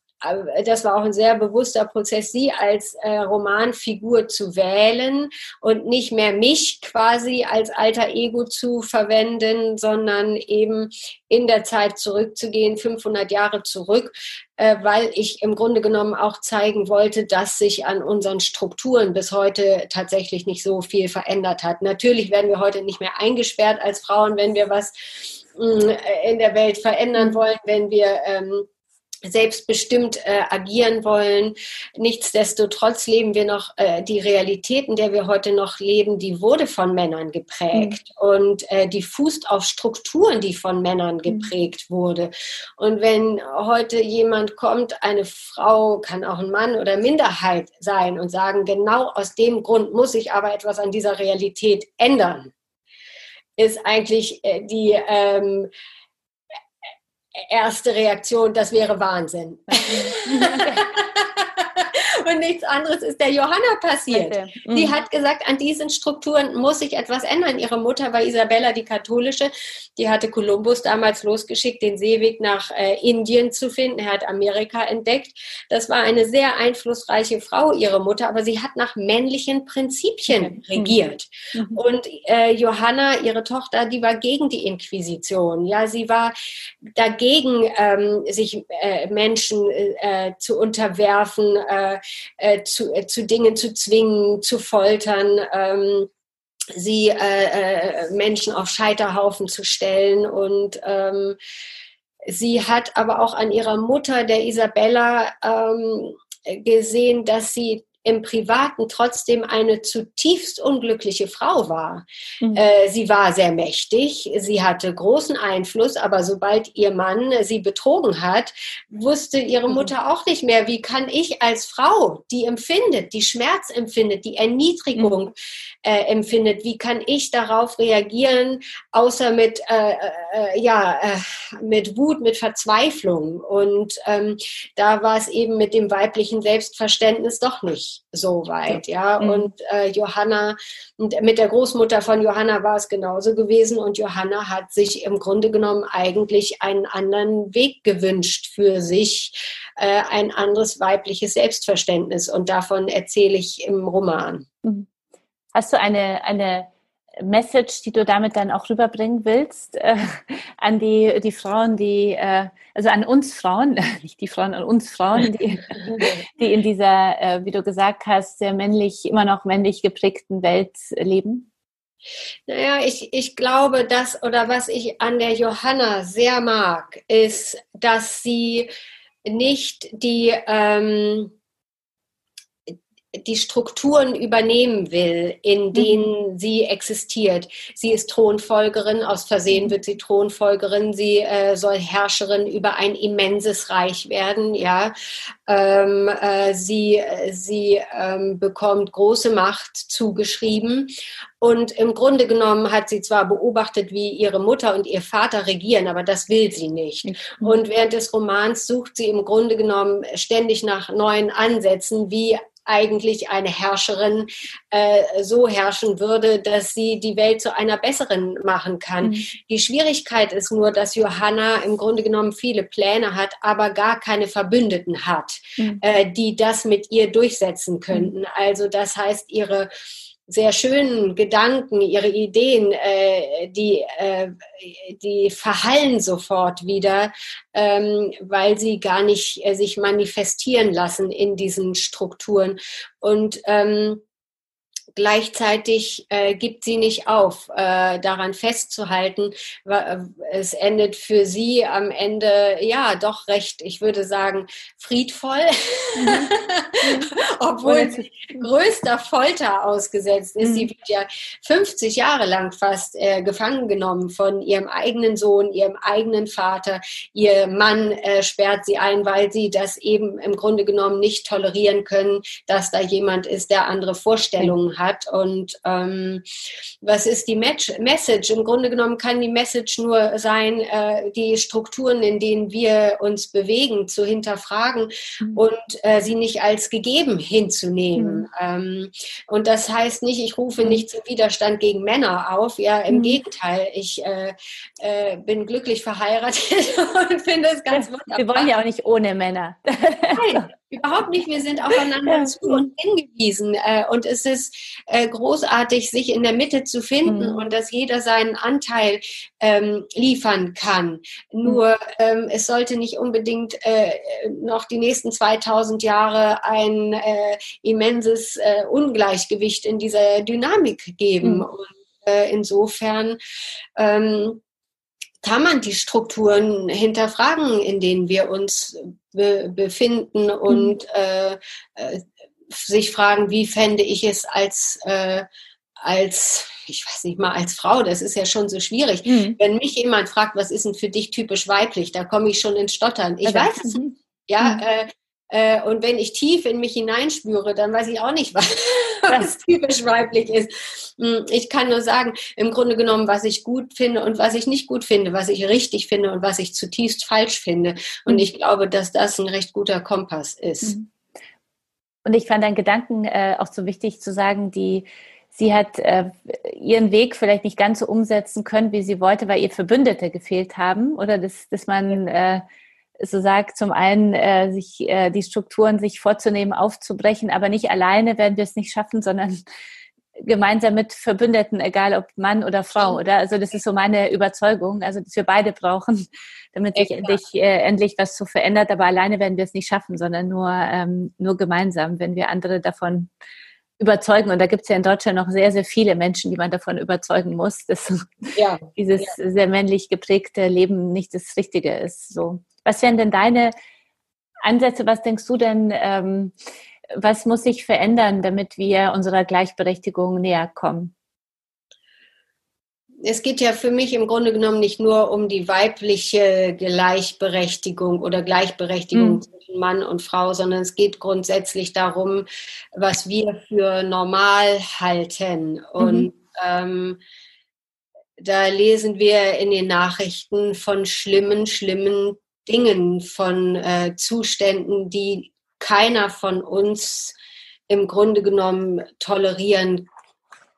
das war auch ein sehr bewusster Prozess, sie als äh, Romanfigur zu wählen und nicht mehr mich quasi als alter Ego zu verwenden, sondern eben in der Zeit zurückzugehen, 500 Jahre zurück, äh, weil ich im Grunde genommen auch zeigen wollte, dass sich an unseren Strukturen bis heute tatsächlich nicht so viel verändert hat. Natürlich werden wir heute nicht mehr eingesperrt als Frauen, wenn wir was mm, in der Welt verändern wollen, wenn wir ähm, selbstbestimmt äh, agieren wollen. Nichtsdestotrotz leben wir noch äh, die Realität, in der wir heute noch leben, die wurde von Männern geprägt mhm. und äh, die fußt auf Strukturen, die von Männern mhm. geprägt mhm. wurde. Und wenn heute jemand kommt, eine Frau kann auch ein Mann oder Minderheit sein und sagen, genau aus dem Grund muss ich aber etwas an dieser Realität ändern, ist eigentlich äh, die ähm, erste Reaktion, das wäre Wahnsinn. und nichts anderes ist der Johanna passiert. Okay. Mhm. Die hat gesagt, an diesen Strukturen muss sich etwas ändern. Ihre Mutter war Isabella die Katholische. Die hatte Kolumbus damals losgeschickt, den Seeweg nach äh, Indien zu finden. Er hat Amerika entdeckt. Das war eine sehr einflussreiche Frau, ihre Mutter, aber sie hat nach männlichen Prinzipien. Mhm. regiert. Mhm. Und äh, Johanna, ihre Tochter, die war gegen die Inquisition. Ja, sie war dagegen, ähm, sich äh, Menschen äh, zu unterwerfen, äh, äh, zu, äh, zu Dingen zu zwingen, zu foltern. Ähm, sie äh, äh, Menschen auf Scheiterhaufen zu stellen und ähm, sie hat aber auch an ihrer Mutter, der Isabella, ähm, gesehen, dass sie im Privaten trotzdem eine zutiefst unglückliche Frau war. Mhm. Äh, sie war sehr mächtig, sie hatte großen Einfluss, aber sobald ihr Mann sie betrogen hat, wusste ihre mhm. Mutter auch nicht mehr, wie kann ich als Frau, die empfindet, die Schmerz empfindet, die Erniedrigung mhm. äh, empfindet, wie kann ich darauf reagieren, außer mit, äh, äh ja, äh, mit Wut, mit Verzweiflung. Und ähm, da war es eben mit dem weiblichen Selbstverständnis doch nicht so weit, ja. Mhm. Und äh, Johanna, und mit der Großmutter von Johanna war es genauso gewesen. Und Johanna hat sich im Grunde genommen eigentlich einen anderen Weg gewünscht für sich, äh, ein anderes weibliches Selbstverständnis. Und davon erzähle ich im Roman. Mhm. Hast du eine, eine Message, die du damit dann auch rüberbringen willst äh, an die, die Frauen, die, äh, also an uns Frauen, nicht die Frauen, an uns Frauen, die, die in dieser, äh, wie du gesagt hast, sehr männlich, immer noch männlich geprägten Welt leben? Naja, ich, ich glaube, dass, oder was ich an der Johanna sehr mag, ist, dass sie nicht die, ähm, die Strukturen übernehmen will, in mhm. denen mhm. sie existiert. Sie ist Thronfolgerin, aus Versehen wird sie Thronfolgerin, sie äh, soll Herrscherin über ein immenses Reich werden, ja. Ähm, äh, sie sie ähm, bekommt große Macht zugeschrieben und im Grunde genommen hat sie zwar beobachtet, wie ihre Mutter und ihr Vater regieren, aber das will sie nicht. Mhm. Und während des Romans sucht sie im Grunde genommen ständig nach neuen Ansätzen, wie eigentlich eine Herrscherin äh, so herrschen würde, dass sie die Welt zu einer besseren machen kann. Mhm. Die Schwierigkeit ist nur, dass Johanna im Grunde genommen viele Pläne hat, aber gar keine Verbündeten hat, mhm. äh, die das mit ihr durchsetzen könnten. Mhm. Also das heißt, ihre sehr schönen Gedanken, ihre Ideen, äh, die, äh, die verhallen sofort wieder, ähm, weil sie gar nicht äh, sich manifestieren lassen in diesen Strukturen. Und ähm, gleichzeitig äh, gibt sie nicht auf, äh, daran festzuhalten. Äh, es endet für sie am Ende ja doch recht, ich würde sagen, friedvoll, mhm. obwohl sie größter Folter ausgesetzt ist. Mhm. Sie wird ja 50 Jahre lang fast äh, gefangen genommen von ihrem eigenen Sohn, ihrem eigenen Vater. Ihr Mann äh, sperrt sie ein, weil sie das eben im Grunde genommen nicht tolerieren können, dass da jemand ist, der andere Vorstellungen hat hat. Und ähm, was ist die Match Message? Im Grunde genommen kann die Message nur sein, äh, die Strukturen, in denen wir uns bewegen, zu hinterfragen mhm. und äh, sie nicht als gegeben hinzunehmen. Mhm. Ähm, und das heißt nicht, ich rufe nicht zum Widerstand gegen Männer auf. Ja, im mhm. Gegenteil. Ich äh, äh bin glücklich verheiratet und finde es ganz wunderbar. Wir wollen ja auch nicht ohne Männer. Nein, Überhaupt nicht. Wir sind aufeinander ja. zu und hingewiesen. Äh, und es ist äh, großartig, sich in der Mitte zu finden mhm. und dass jeder seinen Anteil ähm, liefern kann. Nur ähm, es sollte nicht unbedingt äh, noch die nächsten 2000 Jahre ein äh, immenses äh, Ungleichgewicht in dieser Dynamik geben. Mhm. Und äh, insofern ähm, kann man die Strukturen hinterfragen, in denen wir uns be befinden und mhm. äh, äh, sich fragen, wie fände ich es als, äh, als, ich weiß nicht mal, als Frau, das ist ja schon so schwierig. Mhm. Wenn mich jemand fragt, was ist denn für dich typisch weiblich, da komme ich schon ins Stottern. Ich weiß es nicht. Ja, mhm. äh, äh, und wenn ich tief in mich hineinspüre, dann weiß ich auch nicht, was, was typisch weiblich ist. Hm, ich kann nur sagen, im Grunde genommen, was ich gut finde und was ich nicht gut finde, was ich richtig finde und was ich zutiefst falsch finde. Und mhm. ich glaube, dass das ein recht guter Kompass ist. Mhm. Und ich fand deinen Gedanken äh, auch so wichtig zu sagen, die sie hat äh, ihren Weg vielleicht nicht ganz so umsetzen können, wie sie wollte, weil ihr Verbündete gefehlt haben oder dass, dass man äh, so sagt, zum einen äh, sich äh, die Strukturen sich vorzunehmen, aufzubrechen, aber nicht alleine werden wir es nicht schaffen, sondern gemeinsam mit Verbündeten, egal ob Mann oder Frau, oder? Also das ist so meine Überzeugung, also dass wir beide brauchen, damit sich endlich, äh, endlich was so verändert. Aber alleine werden wir es nicht schaffen, sondern nur, ähm, nur gemeinsam, wenn wir andere davon überzeugen. Und da gibt es ja in Deutschland noch sehr, sehr viele Menschen, die man davon überzeugen muss, dass ja, dieses ja. sehr männlich geprägte Leben nicht das Richtige ist. So. Was wären denn deine Ansätze? Was denkst du denn, ähm, was muss sich verändern, damit wir unserer Gleichberechtigung näher kommen? es geht ja für mich im Grunde genommen nicht nur um die weibliche Gleichberechtigung oder Gleichberechtigung mhm. zwischen Mann und Frau, sondern es geht grundsätzlich darum, was wir für normal halten. Mhm. Und ähm, da lesen wir in den Nachrichten von schlimmen, schlimmen Dingen, von äh, Zuständen, die keiner von uns im Grunde genommen tolerieren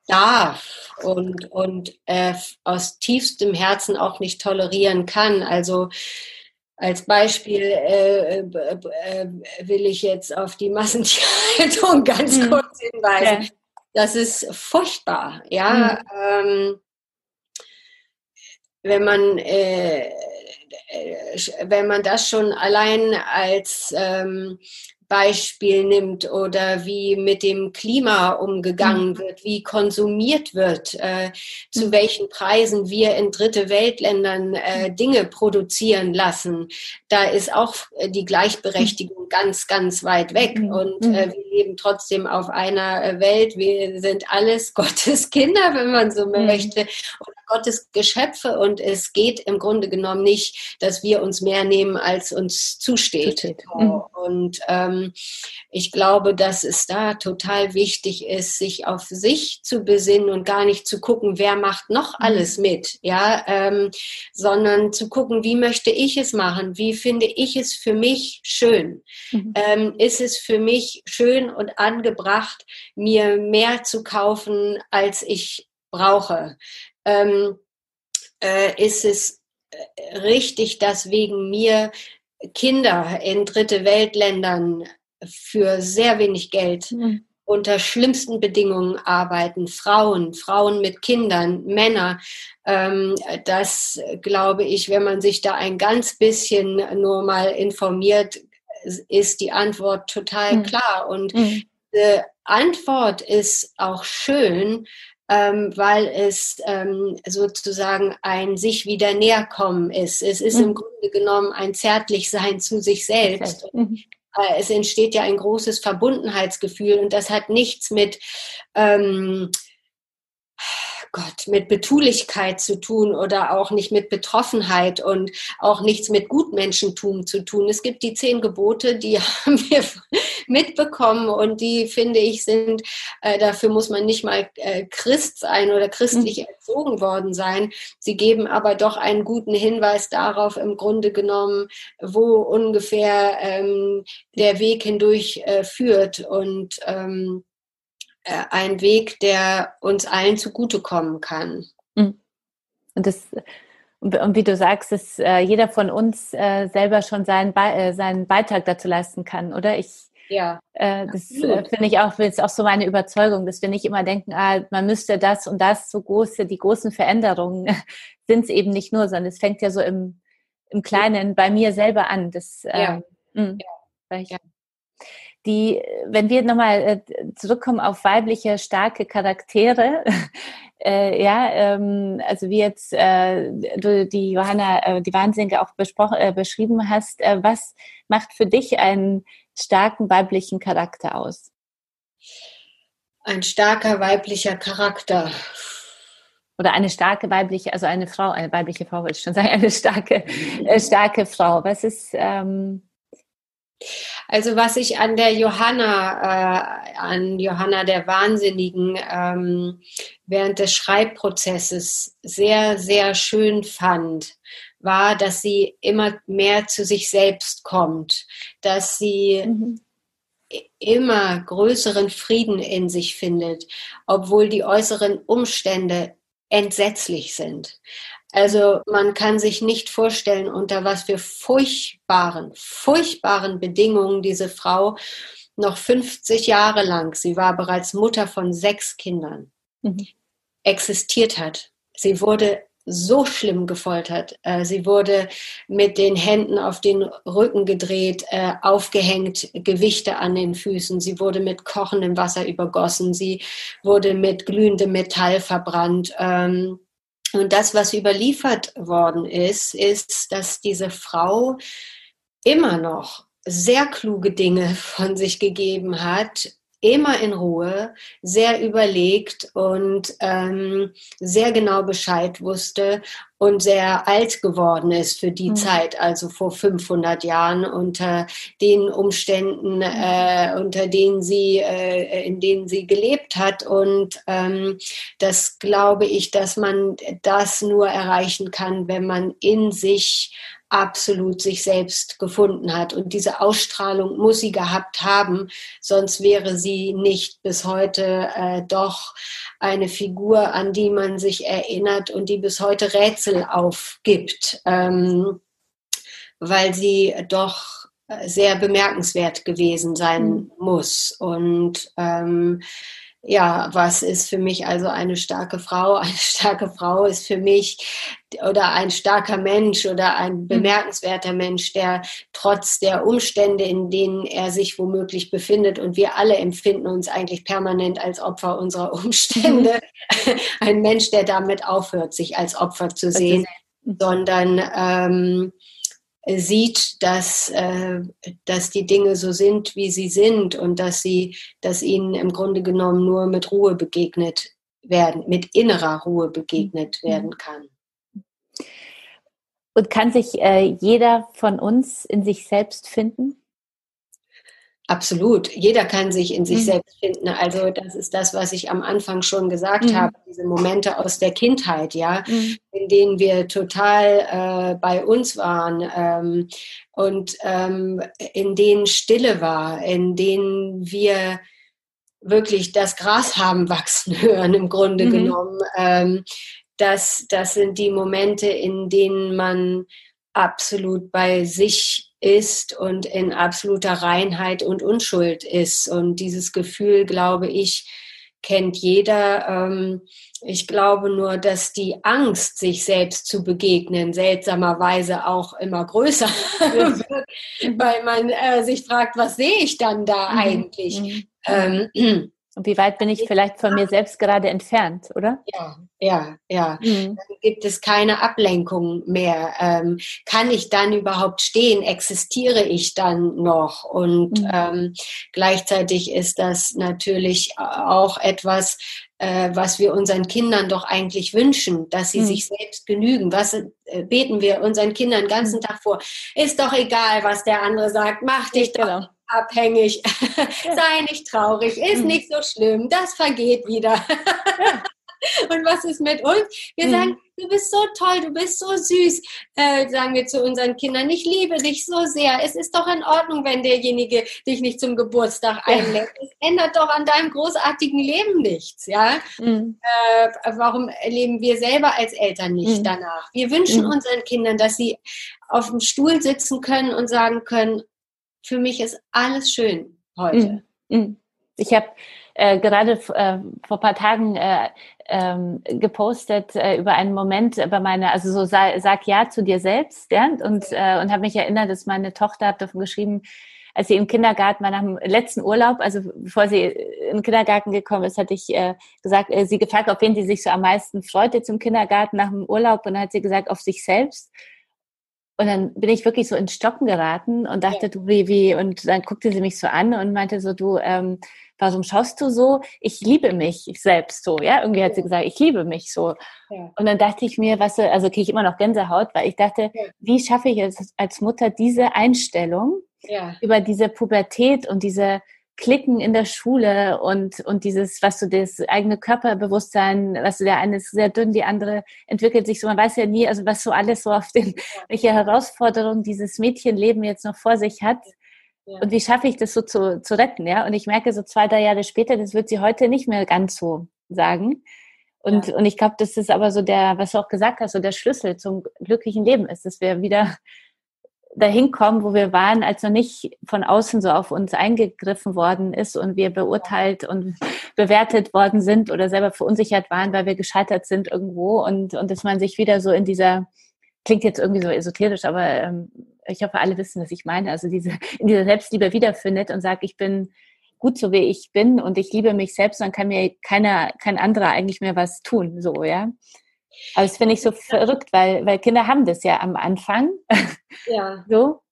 darf und, und äh, aus tiefstem Herzen auch nicht tolerieren kann. Also als Beispiel äh, äh, will ich jetzt auf die Massentierhaltung ganz mhm. kurz hinweisen. Ja. Das ist furchtbar, ja. Mhm. Ähm, wenn man äh, wenn man das schon allein als ähm, Beispiel nimmt oder wie mit dem Klima umgegangen mhm. wird, wie konsumiert wird, äh, zu mhm. welchen Preisen wir in dritte Weltländern äh, mhm. Dinge produzieren lassen. Da ist auch äh, die Gleichberechtigung ganz, ganz weit weg. Und äh, wir leben trotzdem auf einer äh, Welt. Wir sind alles Gottes Kinder, wenn man so möchte, oder Gottes Geschöpfe. Und es geht im Grunde genommen nicht, dass wir uns mehr nehmen, als uns zusteht. zusteht. Und ähm, ich glaube, dass es da total wichtig ist, sich auf sich zu besinnen und gar nicht zu gucken, wer macht noch mhm. alles mit, ja, ähm, sondern zu gucken, wie möchte ich es machen, wie finde ich es für mich schön, mhm. ähm, ist es für mich schön und angebracht, mir mehr zu kaufen, als ich brauche. Ähm, äh, ist es äh, richtig, dass wegen mir Kinder in dritte Weltländern für sehr wenig Geld mhm. unter schlimmsten Bedingungen arbeiten, Frauen, Frauen mit Kindern, Männer. Ähm, das glaube ich, wenn man sich da ein ganz bisschen nur mal informiert, ist die Antwort total mhm. klar. Und mhm. die Antwort ist auch schön, ähm, weil es ähm, sozusagen ein sich wieder näher kommen ist. Es ist mhm. im Grunde genommen ein Zärtlichsein zu sich selbst. Mhm. Äh, es entsteht ja ein großes Verbundenheitsgefühl und das hat nichts mit ähm, Gott, mit Betulichkeit zu tun oder auch nicht mit Betroffenheit und auch nichts mit Gutmenschentum zu tun. Es gibt die zehn Gebote, die haben wir mitbekommen und die finde ich sind, äh, dafür muss man nicht mal äh, Christ sein oder christlich mhm. erzogen worden sein. Sie geben aber doch einen guten Hinweis darauf, im Grunde genommen, wo ungefähr ähm, der Weg hindurch äh, führt und ähm, äh, ein Weg, der uns allen zugutekommen kann. Mhm. Und das und wie du sagst, dass äh, jeder von uns äh, selber schon seinen, Be äh, seinen Beitrag dazu leisten kann, oder? Ich, ja. Äh, das äh, finde ich auch, ist auch so meine Überzeugung, dass wir nicht immer denken, ah, man müsste das und das, so große, die großen Veränderungen sind es eben nicht nur, sondern es fängt ja so im, im Kleinen bei mir selber an. Das, ja. Ähm, mh, ja. Die, wenn wir nochmal äh, zurückkommen auf weibliche starke Charaktere, äh, ja, ähm, also wie jetzt äh, du die Johanna, äh, die Wahnsinnige auch besprochen, äh, beschrieben hast, äh, was macht für dich einen starken weiblichen Charakter aus? Ein starker weiblicher Charakter. Oder eine starke weibliche, also eine Frau, eine weibliche Frau wollte ich schon sagen, eine starke, äh, starke Frau. Was ist ähm, also was ich an der Johanna, äh, an Johanna der Wahnsinnigen ähm, während des Schreibprozesses sehr, sehr schön fand, war, dass sie immer mehr zu sich selbst kommt, dass sie mhm. immer größeren Frieden in sich findet, obwohl die äußeren Umstände entsetzlich sind. Also man kann sich nicht vorstellen, unter was für furchtbaren, furchtbaren Bedingungen diese Frau noch 50 Jahre lang, sie war bereits Mutter von sechs Kindern, mhm. existiert hat. Sie wurde so schlimm gefoltert. Äh, sie wurde mit den Händen auf den Rücken gedreht, äh, aufgehängt, Gewichte an den Füßen. Sie wurde mit kochendem Wasser übergossen. Sie wurde mit glühendem Metall verbrannt. Und das, was überliefert worden ist, ist, dass diese Frau immer noch sehr kluge Dinge von sich gegeben hat, immer in Ruhe, sehr überlegt und ähm, sehr genau Bescheid wusste und sehr alt geworden ist für die mhm. Zeit, also vor 500 Jahren, unter den Umständen, mhm. äh, unter denen sie, äh, in denen sie gelebt hat. Und ähm, das glaube ich, dass man das nur erreichen kann, wenn man in sich absolut sich selbst gefunden hat. Und diese Ausstrahlung muss sie gehabt haben, sonst wäre sie nicht bis heute äh, doch eine Figur, an die man sich erinnert und die bis heute Rätsel aufgibt, ähm, weil sie doch sehr bemerkenswert gewesen sein mhm. muss. Und ähm, ja, was ist für mich also eine starke Frau? Eine starke Frau ist für mich oder ein starker Mensch oder ein mhm. bemerkenswerter Mensch, der trotz der Umstände, in denen er sich womöglich befindet, und wir alle empfinden uns eigentlich permanent als Opfer unserer Umstände, mhm. ein Mensch, der damit aufhört, sich als Opfer zu sehen, sondern ähm, sieht, dass, äh, dass die Dinge so sind, wie sie sind und dass sie, dass ihnen im Grunde genommen nur mit Ruhe begegnet werden, mit innerer Ruhe begegnet mhm. werden kann. Und kann sich äh, jeder von uns in sich selbst finden? Absolut. Jeder kann sich in sich mhm. selbst finden. Also das ist das, was ich am Anfang schon gesagt mhm. habe. Diese Momente aus der Kindheit, ja, mhm. In denen wir total äh, bei uns waren ähm, und ähm, in denen Stille war, in denen wir wirklich das Gras haben wachsen hören, im Grunde mhm. genommen. Ähm, das, das sind die Momente, in denen man absolut bei sich ist und in absoluter Reinheit und Unschuld ist. Und dieses Gefühl, glaube ich, kennt jeder. Ähm, ich glaube nur, dass die Angst, sich selbst zu begegnen, seltsamerweise auch immer größer wird, weil man äh, sich fragt, was sehe ich dann da mhm. eigentlich? Mhm. Ähm, und wie weit bin ich vielleicht von mir selbst gerade entfernt, oder? Ja, ja, ja. Mhm. Dann gibt es keine Ablenkung mehr. Ähm, kann ich dann überhaupt stehen? Existiere ich dann noch? Und mhm. ähm, gleichzeitig ist das natürlich auch etwas, was wir unseren Kindern doch eigentlich wünschen, dass sie mhm. sich selbst genügen. Was äh, beten wir unseren Kindern den ganzen mhm. Tag vor? Ist doch egal, was der andere sagt. Mach dich doch genau abhängig. Sei nicht traurig, ist mhm. nicht so schlimm, das vergeht wieder. Und was ist mit uns? Wir mhm. sagen, du bist so toll, du bist so süß, äh, sagen wir zu unseren Kindern. Ich liebe dich so sehr. Es ist doch in Ordnung, wenn derjenige dich nicht zum Geburtstag einlädt. Es ändert doch an deinem großartigen Leben nichts, ja? Mhm. Äh, warum leben wir selber als Eltern nicht mhm. danach? Wir wünschen mhm. unseren Kindern, dass sie auf dem Stuhl sitzen können und sagen können, für mich ist alles schön heute. Mm, mm. Ich habe äh, gerade äh, vor paar Tagen äh, ähm, gepostet äh, über einen Moment bei meiner, also so sag, sag ja zu dir selbst, ja, und, äh, und habe mich erinnert, dass meine Tochter hat davon geschrieben, als sie im Kindergarten war nach dem letzten Urlaub, also bevor sie in den Kindergarten gekommen ist, hatte ich äh, gesagt, äh, sie gefragt, auf wen sie sich so am meisten freute zum Kindergarten nach dem Urlaub und dann hat sie gesagt, auf sich selbst. Und dann bin ich wirklich so ins Stocken geraten und dachte, ja. du, wie, wie, und dann guckte sie mich so an und meinte so, du, ähm, warum schaust du so? Ich liebe mich selbst so, ja. Irgendwie hat ja. sie gesagt, ich liebe mich so. Ja. Und dann dachte ich mir, was, also kriege ich immer noch Gänsehaut, weil ich dachte, wie schaffe ich es als Mutter diese Einstellung über diese Pubertät und diese Klicken in der Schule und, und dieses, was du das eigene Körperbewusstsein, was du der eine ist sehr dünn, die andere entwickelt sich so, man weiß ja nie, also was so alles so auf den, welche Herausforderungen dieses Mädchenleben jetzt noch vor sich hat. Ja. Und wie schaffe ich das so zu, zu retten, ja? Und ich merke so zwei, drei Jahre später, das wird sie heute nicht mehr ganz so sagen. Und, ja. und ich glaube, das ist aber so der, was du auch gesagt hast, so der Schlüssel zum glücklichen Leben ist, dass wir wieder dahin kommen, wo wir waren, als noch nicht von außen so auf uns eingegriffen worden ist und wir beurteilt und bewertet worden sind oder selber verunsichert waren, weil wir gescheitert sind irgendwo und, und dass man sich wieder so in dieser, klingt jetzt irgendwie so esoterisch, aber ähm, ich hoffe, alle wissen, was ich meine, also diese, in dieser Selbstliebe wiederfindet und sagt, ich bin gut so wie ich bin und ich liebe mich selbst, dann kann mir keiner, kein anderer eigentlich mehr was tun, so, ja. Aber das finde ich so verrückt, weil, weil Kinder haben das ja am Anfang. Ja. so.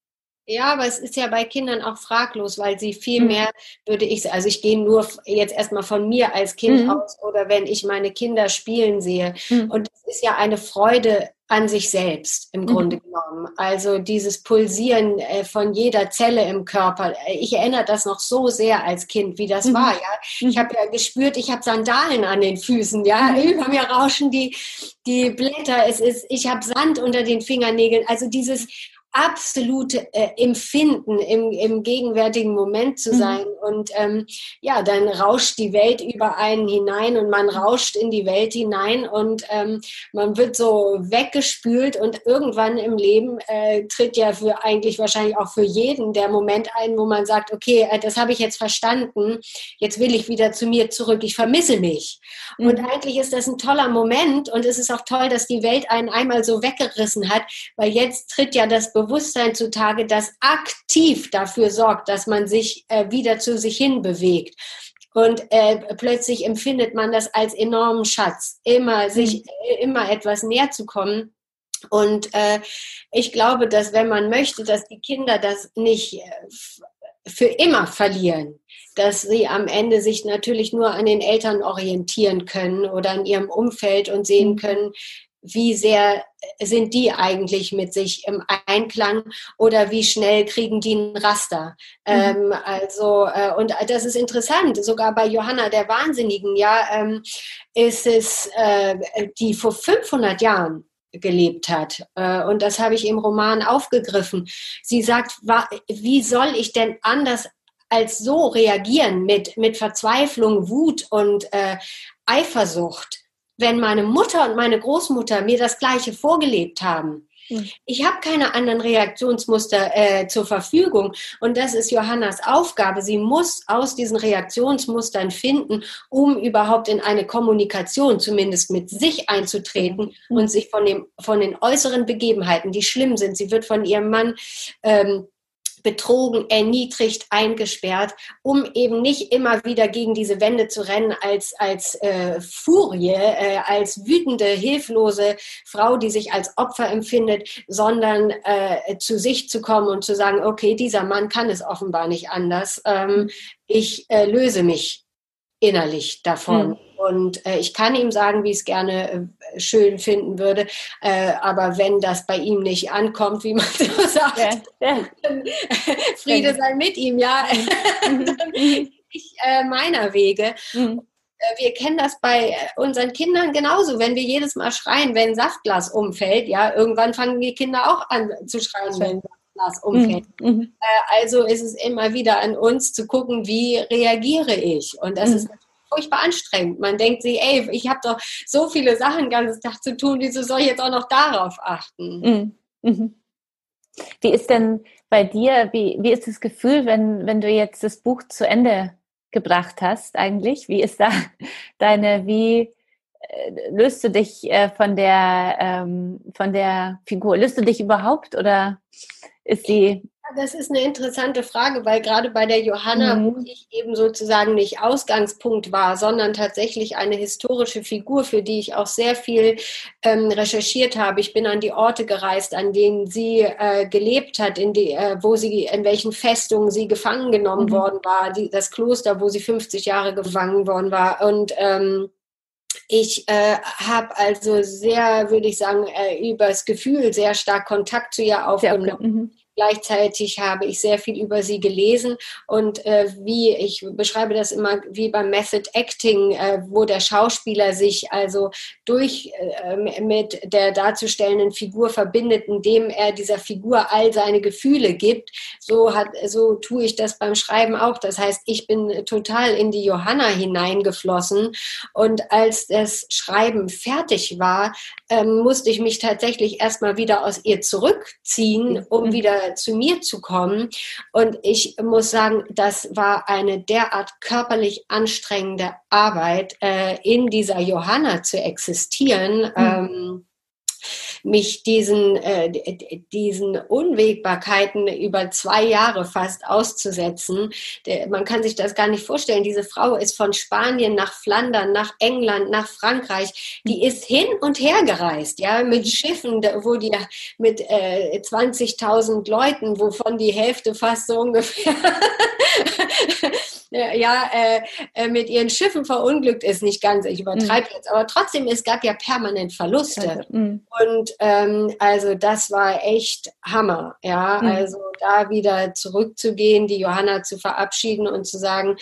Ja, aber es ist ja bei Kindern auch fraglos, weil sie viel mhm. mehr, würde ich, also ich gehe nur jetzt erstmal von mir als Kind mhm. aus oder wenn ich meine Kinder spielen sehe. Mhm. Und ist ja eine Freude an sich selbst im mhm. Grunde genommen. Also dieses Pulsieren äh, von jeder Zelle im Körper. Ich erinnere das noch so sehr als Kind, wie das mhm. war. Ja, ich habe ja gespürt, ich habe Sandalen an den Füßen. Ja, mhm. über mir rauschen die die Blätter. Es ist, ich habe Sand unter den Fingernägeln. Also dieses absolute äh, Empfinden, im, im gegenwärtigen Moment zu mhm. sein. Mhm. Und ähm, ja, dann rauscht die Welt über einen hinein und man rauscht in die Welt hinein und ähm, man wird so weggespült und irgendwann im Leben äh, tritt ja für eigentlich wahrscheinlich auch für jeden der Moment ein, wo man sagt, okay, äh, das habe ich jetzt verstanden, jetzt will ich wieder zu mir zurück, ich vermisse mich. Mhm. Und eigentlich ist das ein toller Moment und es ist auch toll, dass die Welt einen einmal so weggerissen hat, weil jetzt tritt ja das Bewusstsein zutage, das aktiv dafür sorgt, dass man sich äh, wieder zu sich hin bewegt. Und äh, plötzlich empfindet man das als enormen Schatz, immer sich, äh, immer etwas näher zu kommen. Und äh, ich glaube, dass wenn man möchte, dass die Kinder das nicht äh, für immer verlieren, dass sie am Ende sich natürlich nur an den Eltern orientieren können oder an ihrem Umfeld und sehen mhm. können, wie sehr sind die eigentlich mit sich im Einklang oder wie schnell kriegen die ein Raster? Mhm. Ähm, also, äh, und das ist interessant, sogar bei Johanna der Wahnsinnigen, ja, ähm, ist es, äh, die vor 500 Jahren gelebt hat. Äh, und das habe ich im Roman aufgegriffen. Sie sagt, wie soll ich denn anders als so reagieren mit, mit Verzweiflung, Wut und äh, Eifersucht? Wenn meine Mutter und meine Großmutter mir das Gleiche vorgelebt haben. Hm. Ich habe keine anderen Reaktionsmuster äh, zur Verfügung. Und das ist Johannas Aufgabe. Sie muss aus diesen Reaktionsmustern finden, um überhaupt in eine Kommunikation zumindest mit sich einzutreten hm. und sich von, dem, von den äußeren Begebenheiten, die schlimm sind, sie wird von ihrem Mann ähm, betrogen, erniedrigt, eingesperrt, um eben nicht immer wieder gegen diese Wände zu rennen als, als äh, Furie, äh, als wütende, hilflose Frau, die sich als Opfer empfindet, sondern äh, zu sich zu kommen und zu sagen, okay, dieser Mann kann es offenbar nicht anders. Ähm, ich äh, löse mich innerlich davon. Mhm. Und äh, ich kann ihm sagen, wie ich es gerne äh, schön finden würde. Äh, aber wenn das bei ihm nicht ankommt, wie man so sagt, ja, ja. Friede sei mit ihm, ja. Mhm. ich äh, meiner Wege. Mhm. Äh, wir kennen das bei äh, unseren Kindern genauso. Wenn wir jedes Mal schreien, wenn ein Saftglas umfällt, ja, irgendwann fangen die Kinder auch an zu schreien, wenn ein Saftglas umfällt. Mhm. mhm. Also ist es immer wieder an uns zu gucken, wie reagiere ich. Und das mhm. ist furchtbar anstrengend. Man denkt sich, ey, ich habe doch so viele Sachen den ganzen Tag zu tun, wieso soll ich jetzt auch noch darauf achten? Mhm. Mhm. Wie ist denn bei dir, wie, wie ist das Gefühl, wenn, wenn du jetzt das Buch zu Ende gebracht hast eigentlich? Wie ist da deine, wie äh, löst du dich äh, von der, ähm, von der Figur? Löst du dich überhaupt oder ist sie das ist eine interessante Frage, weil gerade bei der Johanna, mhm. wo ich eben sozusagen nicht Ausgangspunkt war, sondern tatsächlich eine historische Figur, für die ich auch sehr viel ähm, recherchiert habe. Ich bin an die Orte gereist, an denen sie äh, gelebt hat, in die, äh, wo sie, in welchen Festungen sie gefangen genommen mhm. worden war, die, das Kloster, wo sie 50 Jahre gefangen worden war. Und ähm, ich äh, habe also sehr, würde ich sagen, äh, übers Gefühl sehr stark Kontakt zu ihr aufgenommen. Gleichzeitig habe ich sehr viel über sie gelesen und äh, wie ich beschreibe das immer wie beim Method Acting, äh, wo der Schauspieler sich also durch äh, mit der darzustellenden Figur verbindet, indem er dieser Figur all seine Gefühle gibt. So hat so tue ich das beim Schreiben auch. Das heißt, ich bin total in die Johanna hineingeflossen und als das Schreiben fertig war, ähm, musste ich mich tatsächlich erstmal wieder aus ihr zurückziehen, um mhm. Wieder zu mir zu kommen. Und ich muss sagen, das war eine derart körperlich anstrengende Arbeit, äh, in dieser Johanna zu existieren. Mhm. Ähm, mich diesen, äh, diesen Unwägbarkeiten über zwei Jahre fast auszusetzen. Man kann sich das gar nicht vorstellen. Diese Frau ist von Spanien nach Flandern, nach England, nach Frankreich. Die ist hin und her gereist, ja, mit Schiffen, wo die mit äh, 20.000 Leuten, wovon die Hälfte fast so ungefähr ja, äh, äh, mit ihren Schiffen verunglückt ist, nicht ganz, ich übertreibe mhm. jetzt, aber trotzdem, es gab ja permanent Verluste. Mhm. und ähm, also das war echt Hammer, ja, mhm. also da wieder zurückzugehen, die Johanna zu verabschieden und zu sagen,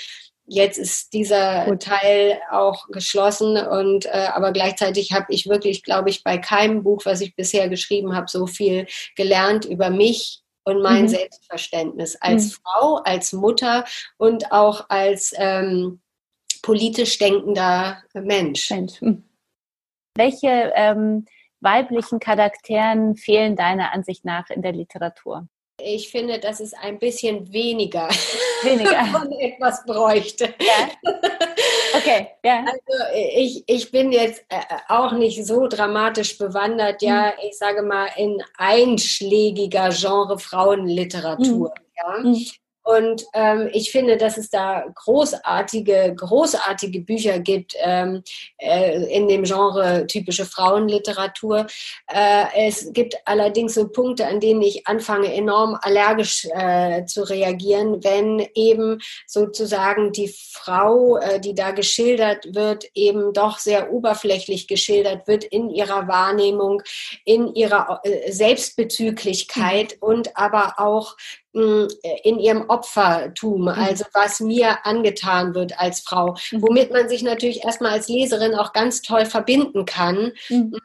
jetzt ist dieser Gut. Teil auch geschlossen und äh, aber gleichzeitig habe ich wirklich, glaube ich, bei keinem Buch, was ich bisher geschrieben habe, so viel gelernt über mich und mein mhm. Selbstverständnis als mhm. Frau, als Mutter und auch als ähm, politisch denkender Mensch. Mensch. Mhm. Welche ähm, weiblichen Charakteren fehlen deiner Ansicht nach in der Literatur? Ich finde, dass es ein bisschen weniger, weniger. von etwas bräuchte. Ja. Okay, ja. Also ich, ich bin jetzt äh, auch nicht so dramatisch bewandert, ja, mhm. ich sage mal, in einschlägiger Genre Frauenliteratur. Mhm. Ja. Und ähm, ich finde, dass es da großartige, großartige Bücher gibt ähm, äh, in dem Genre typische Frauenliteratur. Äh, es gibt allerdings so Punkte, an denen ich anfange, enorm allergisch äh, zu reagieren, wenn eben sozusagen die Frau, äh, die da geschildert wird, eben doch sehr oberflächlich geschildert wird in ihrer Wahrnehmung, in ihrer äh, Selbstbezüglichkeit mhm. und aber auch in ihrem Opfertum, mhm. also was mir angetan wird als Frau, mhm. womit man sich natürlich erstmal als Leserin auch ganz toll verbinden kann. Mhm.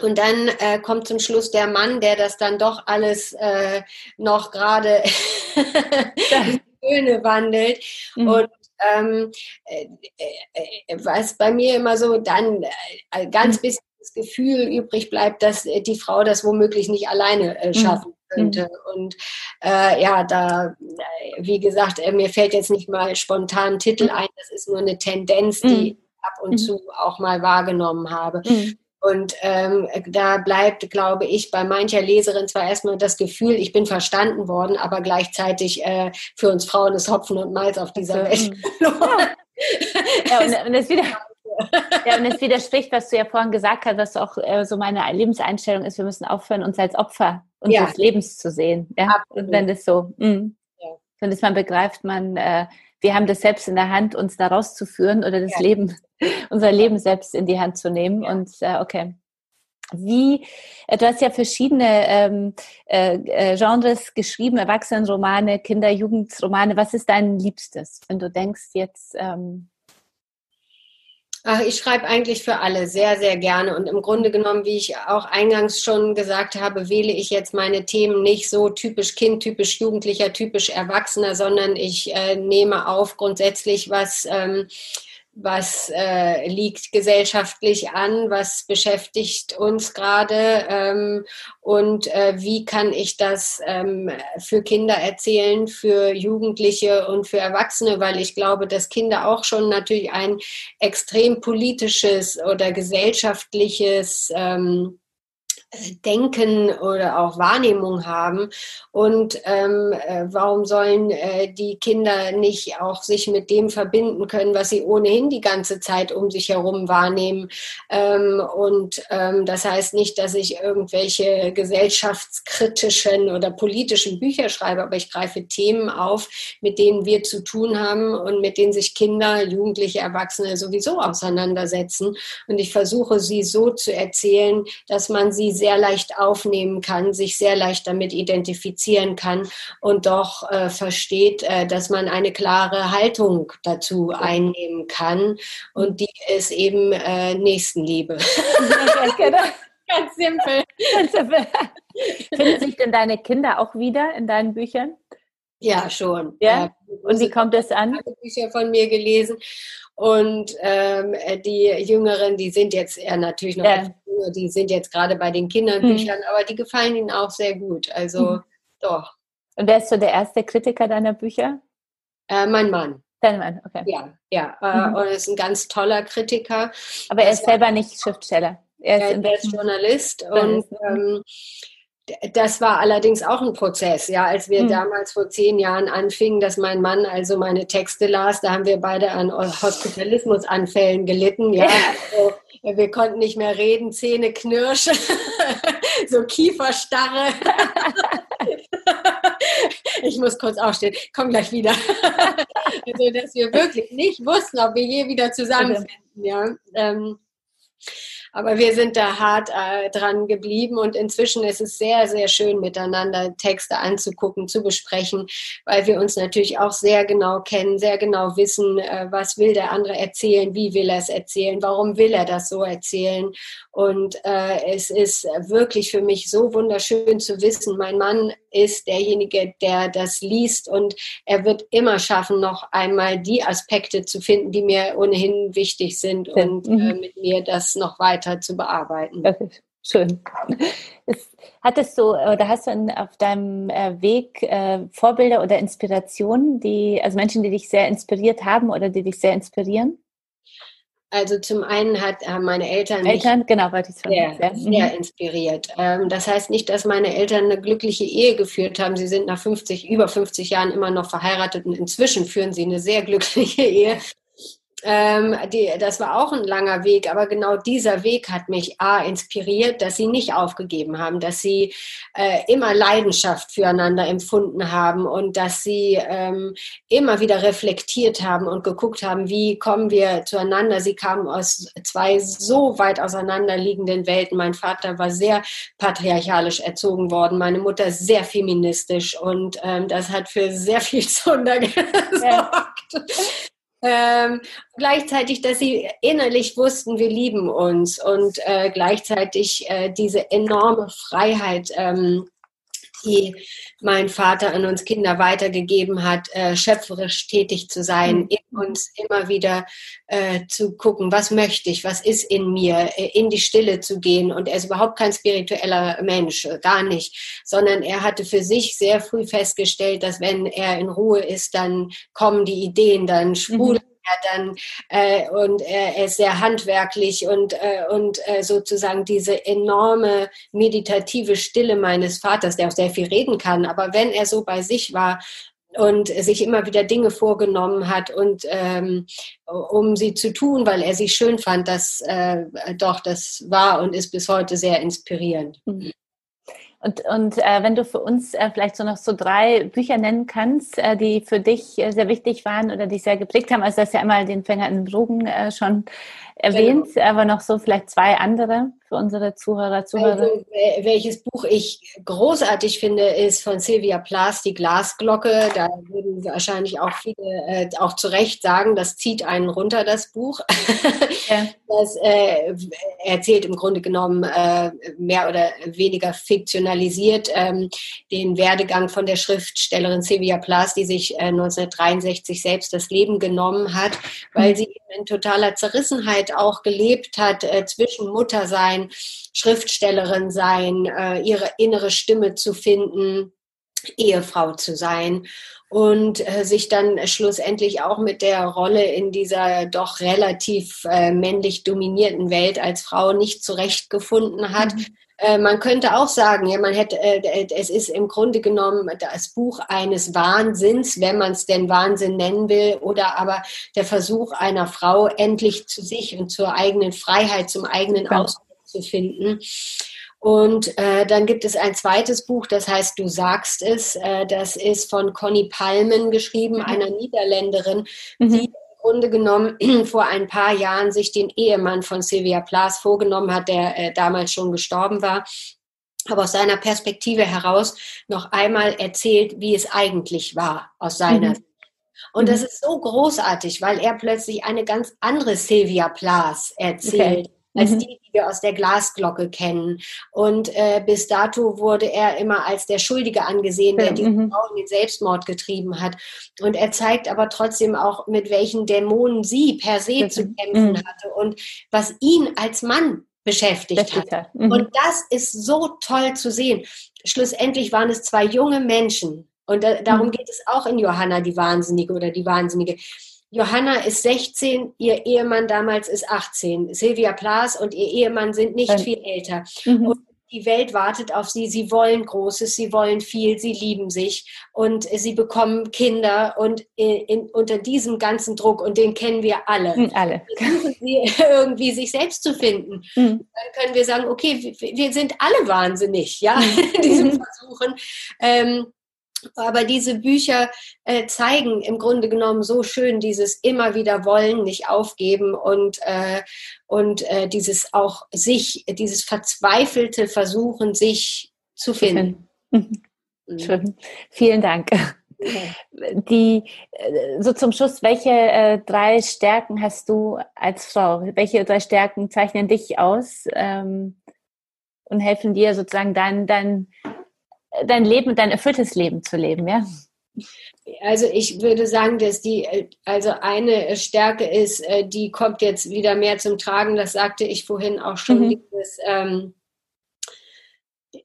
Und dann äh, kommt zum Schluss der Mann, der das dann doch alles äh, noch gerade Schöne wandelt. Mhm. Und ähm, äh, äh, was bei mir immer so dann äh, ganz mhm. bisschen das Gefühl übrig bleibt, dass die Frau das womöglich nicht alleine äh, schaffen könnte. Mhm. Und äh, ja, da, wie gesagt, äh, mir fällt jetzt nicht mal spontan ein Titel mhm. ein, das ist nur eine Tendenz, die mhm. ich ab und mhm. zu auch mal wahrgenommen habe. Mhm. Und ähm, da bleibt, glaube ich, bei mancher Leserin zwar erstmal das Gefühl, ich bin verstanden worden, aber gleichzeitig äh, für uns Frauen ist Hopfen und Malz auf dieser Welt. Ja. ja, und, und das wieder, ja, und es widerspricht, was du ja vorhin gesagt hast, was auch äh, so meine Lebenseinstellung ist, wir müssen aufhören, uns als Opfer unseres ja. Lebens zu sehen. Ja? Absolut. Und wenn das so, mh, ja. wenn das man begreift, man, äh, wir haben das selbst in der Hand, uns da rauszuführen oder das ja. Leben, unser Leben selbst in die Hand zu nehmen. Und äh, okay. Wie, äh, du hast ja verschiedene ähm, äh, äh, Genres geschrieben, Erwachsenenromane, Kinder-, Jugendromane. Was ist dein Liebstes, wenn du denkst jetzt, ähm, Ach, ich schreibe eigentlich für alle sehr, sehr gerne. Und im Grunde genommen, wie ich auch eingangs schon gesagt habe, wähle ich jetzt meine Themen nicht so typisch Kind, typisch Jugendlicher, typisch Erwachsener, sondern ich äh, nehme auf grundsätzlich, was ähm, was äh, liegt gesellschaftlich an, was beschäftigt uns gerade ähm, und äh, wie kann ich das ähm, für Kinder erzählen, für Jugendliche und für Erwachsene, weil ich glaube, dass Kinder auch schon natürlich ein extrem politisches oder gesellschaftliches ähm, Denken oder auch Wahrnehmung haben. Und ähm, äh, warum sollen äh, die Kinder nicht auch sich mit dem verbinden können, was sie ohnehin die ganze Zeit um sich herum wahrnehmen? Ähm, und ähm, das heißt nicht, dass ich irgendwelche gesellschaftskritischen oder politischen Bücher schreibe, aber ich greife Themen auf, mit denen wir zu tun haben und mit denen sich Kinder, Jugendliche, Erwachsene sowieso auseinandersetzen. Und ich versuche sie so zu erzählen, dass man sie sehr leicht aufnehmen kann, sich sehr leicht damit identifizieren kann und doch äh, versteht, äh, dass man eine klare Haltung dazu einnehmen kann. Und die ist eben äh, Nächstenliebe. Genau. Ganz simpel. Ganz simpel. Finden sich denn deine Kinder auch wieder in deinen Büchern? Ja, schon. Ja? Und wie kommt es an? Bücher von mir gelesen. Und ähm, die Jüngeren, die sind jetzt eher natürlich noch ja die sind jetzt gerade bei den Kinderbüchern, hm. aber die gefallen ihnen auch sehr gut. Also hm. doch. Und wer ist so der erste Kritiker deiner Bücher? Äh, mein Mann. Dein Mann, okay. Ja, ja. Äh, mhm. Und er ist ein ganz toller Kritiker. Aber er ist selber nicht Schriftsteller. Er ist, er ist Journalist, Journalist und ähm, das war allerdings auch ein Prozess, ja, als wir hm. damals vor zehn Jahren anfingen, dass mein Mann also meine Texte las, da haben wir beide an Hospitalismusanfällen gelitten, ja. Also, wir konnten nicht mehr reden, Zähne knirschen, so Kieferstarre. ich muss kurz aufstehen, komm gleich wieder. also, dass wir wirklich nicht wussten, ob wir je wieder zusammenfinden, ja. Ähm, Aber wir sind da hart äh, dran geblieben und inzwischen ist es sehr, sehr schön miteinander Texte anzugucken, zu besprechen, weil wir uns natürlich auch sehr genau kennen, sehr genau wissen, äh, was will der andere erzählen, wie will er es erzählen, warum will er das so erzählen. Und äh, es ist wirklich für mich so wunderschön zu wissen, mein Mann ist derjenige, der das liest und er wird immer schaffen, noch einmal die Aspekte zu finden, die mir ohnehin wichtig sind und äh, mhm. mit mir das noch weiter zu bearbeiten. Okay. Schön. Hattest du oder hast du in, auf deinem äh, Weg äh, Vorbilder oder Inspirationen, die, also Menschen, die dich sehr inspiriert haben oder die dich sehr inspirieren? Also zum einen hat äh, meine Eltern, Eltern mich genau, sehr, sehr, sehr mhm. inspiriert. Ähm, das heißt nicht, dass meine Eltern eine glückliche Ehe geführt haben. Sie sind nach 50, über 50 Jahren immer noch verheiratet und inzwischen führen sie eine sehr glückliche Ehe. Ähm, die, das war auch ein langer Weg, aber genau dieser Weg hat mich A, inspiriert, dass sie nicht aufgegeben haben, dass sie äh, immer Leidenschaft füreinander empfunden haben und dass sie ähm, immer wieder reflektiert haben und geguckt haben, wie kommen wir zueinander. Sie kamen aus zwei so weit auseinanderliegenden Welten. Mein Vater war sehr patriarchalisch erzogen worden, meine Mutter sehr feministisch und ähm, das hat für sehr viel Zunder gesorgt. Ja. Ähm, gleichzeitig, dass sie innerlich wussten, wir lieben uns und äh, gleichzeitig äh, diese enorme Freiheit, ähm, die mein Vater an uns Kinder weitergegeben hat, äh, schöpferisch tätig zu sein, mhm. in uns immer wieder äh, zu gucken, was möchte ich, was ist in mir, äh, in die Stille zu gehen. Und er ist überhaupt kein spiritueller Mensch, äh, gar nicht, sondern er hatte für sich sehr früh festgestellt, dass wenn er in Ruhe ist, dann kommen die Ideen, dann sprudeln mhm dann äh, und er ist sehr handwerklich und, äh, und äh, sozusagen diese enorme meditative Stille meines Vaters, der auch sehr viel reden kann, aber wenn er so bei sich war und sich immer wieder Dinge vorgenommen hat und ähm, um sie zu tun, weil er sie schön fand, das äh, doch, das war und ist bis heute sehr inspirierend. Mhm. Und, und äh, wenn du für uns äh, vielleicht so noch so drei Bücher nennen kannst, äh, die für dich äh, sehr wichtig waren oder dich sehr geprägt haben, also das ist ja einmal den Fänger in Drogen äh, schon erwähnt, genau. aber noch so vielleicht zwei andere für unsere Zuhörer, Zuhörer. Also, welches Buch ich großartig finde, ist von Sylvia Plath, die Glasglocke. Da würden wahrscheinlich auch viele äh, auch zu Recht sagen, das zieht einen runter, das Buch. Ja. Das äh, erzählt im Grunde genommen äh, mehr oder weniger fiktionalisiert ähm, den Werdegang von der Schriftstellerin Sylvia Plath, die sich 1963 äh, selbst das Leben genommen hat, weil mhm. sie in totaler Zerrissenheit auch gelebt hat äh, zwischen Muttersein, Schriftstellerin sein, äh, ihre innere Stimme zu finden, Ehefrau zu sein und äh, sich dann schlussendlich auch mit der Rolle in dieser doch relativ äh, männlich dominierten Welt als Frau nicht zurechtgefunden hat. Mhm. Äh, man könnte auch sagen, ja, man hätte, äh, es ist im Grunde genommen das Buch eines Wahnsinns, wenn man es denn Wahnsinn nennen will, oder aber der Versuch einer Frau endlich zu sich und zur eigenen Freiheit, zum eigenen ja. Ausdruck zu finden. Und äh, dann gibt es ein zweites Buch, das heißt Du sagst es. Äh, das ist von Conny Palmen geschrieben, mhm. einer Niederländerin, mhm. die im Grunde genommen vor ein paar Jahren sich den Ehemann von Sylvia Plath vorgenommen hat, der äh, damals schon gestorben war aber aus seiner Perspektive heraus noch einmal erzählt, wie es eigentlich war aus seiner mhm. Und das mhm. ist so großartig, weil er plötzlich eine ganz andere Sylvia Plath erzählt. Okay als mhm. die, die wir aus der Glasglocke kennen. Und äh, bis dato wurde er immer als der Schuldige angesehen, der mhm. Frau in den Selbstmord getrieben hat. Und er zeigt aber trotzdem auch, mit welchen Dämonen sie per se mhm. zu kämpfen hatte und was ihn als Mann beschäftigt hat. Mhm. Und das ist so toll zu sehen. Schlussendlich waren es zwei junge Menschen. Und da, darum mhm. geht es auch in Johanna, die Wahnsinnige oder die Wahnsinnige Johanna ist 16, ihr Ehemann damals ist 18. Silvia Plaas und ihr Ehemann sind nicht ja. viel älter. Mhm. Und die Welt wartet auf sie. Sie wollen Großes, sie wollen viel, sie lieben sich und sie bekommen Kinder und in, in, unter diesem ganzen Druck, und den kennen wir alle, mhm, alle. versuchen sie irgendwie sich selbst zu finden. Mhm. Dann können wir sagen, okay, wir, wir sind alle wahnsinnig, ja, in diesen mhm. Versuchen. Ähm, Aber diese Bücher äh, zeigen im Grunde genommen so schön dieses immer wieder wollen, nicht aufgeben und, äh, und äh, dieses auch sich, dieses verzweifelte Versuchen, sich zu finden. Mhm. Schön. Vielen Dank. Die, äh, so zum Schluss, welche äh, drei Stärken hast du als Frau? Welche drei Stärken zeichnen dich aus ähm, und helfen dir sozusagen dein, dein dein Leben, dein erfülltes Leben zu leben, ja? Also ich würde sagen, dass die, also eine Stärke ist, äh, die kommt jetzt wieder mehr zum Tragen, das sagte ich vorhin auch schon, mhm. dieses, ähm,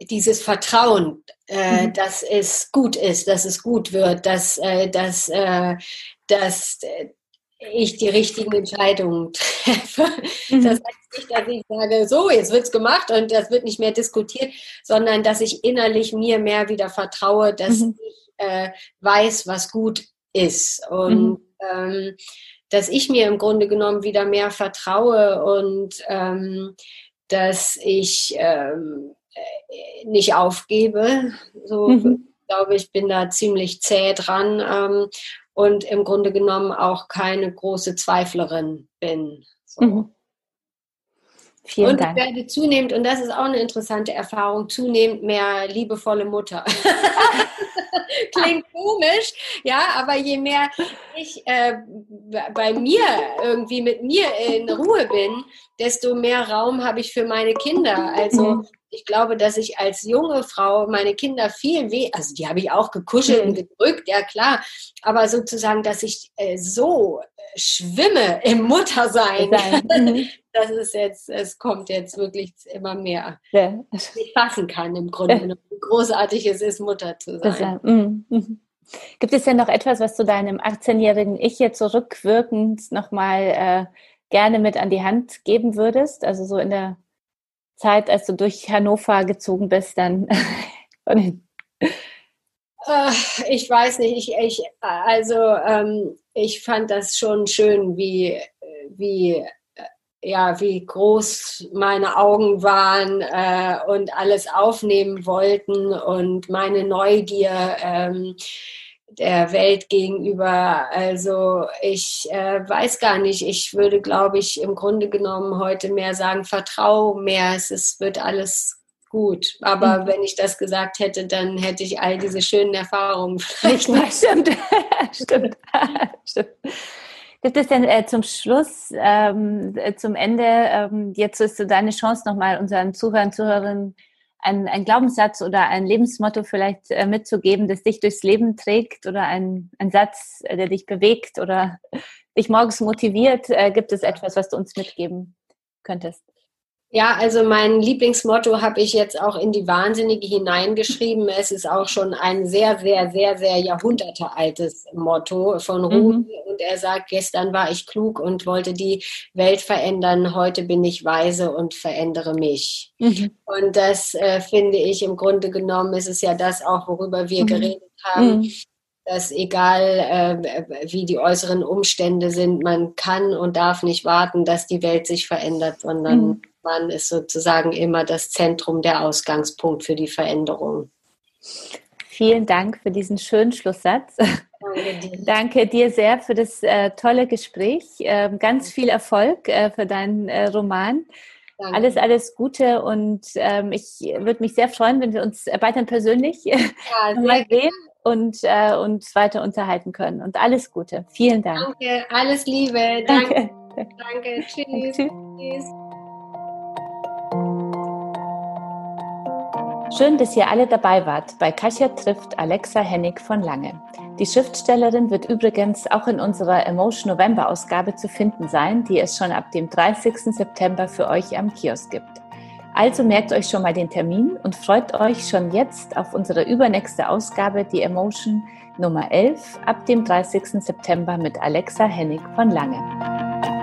dieses Vertrauen, äh, mhm. dass es gut ist, dass es gut wird, dass, äh, dass, äh, dass ich die richtigen Entscheidungen treffe. Mhm. Das heißt nicht, dass ich sage, so, jetzt wird es gemacht und das wird nicht mehr diskutiert, sondern dass ich innerlich mir mehr wieder vertraue, dass mhm. ich äh, weiß, was gut ist. Und mhm. ähm, dass ich mir im Grunde genommen wieder mehr vertraue und ähm, dass ich ähm, äh, nicht aufgebe. So mhm. glaube ich, bin da ziemlich zäh dran ähm, und im Grunde genommen auch keine große Zweiflerin bin. So. Mhm. Vielen und Dank. ich werde zunehmend, und das ist auch eine interessante Erfahrung, zunehmend mehr liebevolle Mutter. Klingt komisch, ja, aber je mehr ich äh, bei mir irgendwie mit mir in Ruhe bin, desto mehr Raum habe ich für meine Kinder. Also mhm ich glaube, dass ich als junge Frau meine Kinder viel weh, also die habe ich auch gekuschelt mhm. und gedrückt, ja klar, aber sozusagen, dass ich äh, so äh, schwimme im Muttersein, mhm. das ist jetzt, es kommt jetzt wirklich immer mehr, ja. ich fassen kann im Grunde, ja. wie großartig es ist, Mutter zu sein. Mhm. mhm. Gibt es denn noch etwas, was du deinem 18-jährigen Ich jetzt zurückwirkend nochmal äh, gerne mit an die Hand geben würdest? Also so in der Zeit, als du durch Hannover gezogen bist, dann Ich weiß nicht, ich, ich also ähm, ich fand das schon schön, wie, wie, ja, wie groß meine Augen waren äh, und alles aufnehmen wollten und meine Neugier. Ähm, der Welt gegenüber. Also ich äh, weiß gar nicht, ich würde, glaube ich, im Grunde genommen heute mehr sagen, vertrau mehr, es ist, wird alles gut. Aber mhm. wenn ich das gesagt hätte, dann hätte ich all diese schönen Erfahrungen vielleicht nicht. Stimmt, stimmt, stimmt. Gibt es denn äh, zum Schluss, ähm, äh, zum Ende, ähm, jetzt ist so deine Chance nochmal unseren Zuhörern, Zuhörerinnen ein, ein Glaubenssatz oder ein Lebensmotto vielleicht äh, mitzugeben, das dich durchs Leben trägt oder ein, ein Satz, äh, der dich bewegt oder dich morgens motiviert? Äh, gibt es etwas, was du uns mitgeben könntest? Ja, also mein Lieblingsmotto habe ich jetzt auch in die Wahnsinnige hineingeschrieben. Es ist auch schon ein sehr, sehr, sehr, sehr jahrhundertealtes Motto von Rudi. Mhm. Und er sagt, gestern war ich klug und wollte die Welt verändern. Heute bin ich weise und verändere mich. Mhm. Und das äh, finde ich im Grunde genommen, ist es ja das auch, worüber wir mhm. geredet haben. Mhm dass egal äh, wie die äußeren Umstände sind, man kann und darf nicht warten, dass die Welt sich verändert, sondern mhm. Man ist sozusagen immer das Zentrum, der Ausgangspunkt für die Veränderung. Vielen Dank für diesen schönen Schlusssatz. Danke dir, Danke dir sehr für das äh, tolle Gespräch. Äh, ganz viel Erfolg äh, für deinen äh, Roman. Danke. Alles, alles Gute und ähm, ich würde mich sehr freuen, wenn wir uns weiterhin persönlich ja, mal sehen und, äh, uns weiter unterhalten können. Und alles Gute. Vielen Dank. Danke, alles Liebe. Danke. Danke. Danke. Tschüss. Tschüss. Schön, dass ihr alle dabei wart bei Kasia trifft Alexa Hennig von Lange. Die Schriftstellerin wird übrigens auch in unserer Emotion November Ausgabe zu finden sein, die es schon ab dem 30. September für euch am Kiosk gibt. Also merkt euch schon mal den Termin und freut euch schon jetzt auf unsere übernächste Ausgabe, die Emotion Nummer 11, ab dem 30. September mit Alexa Hennig von Lange.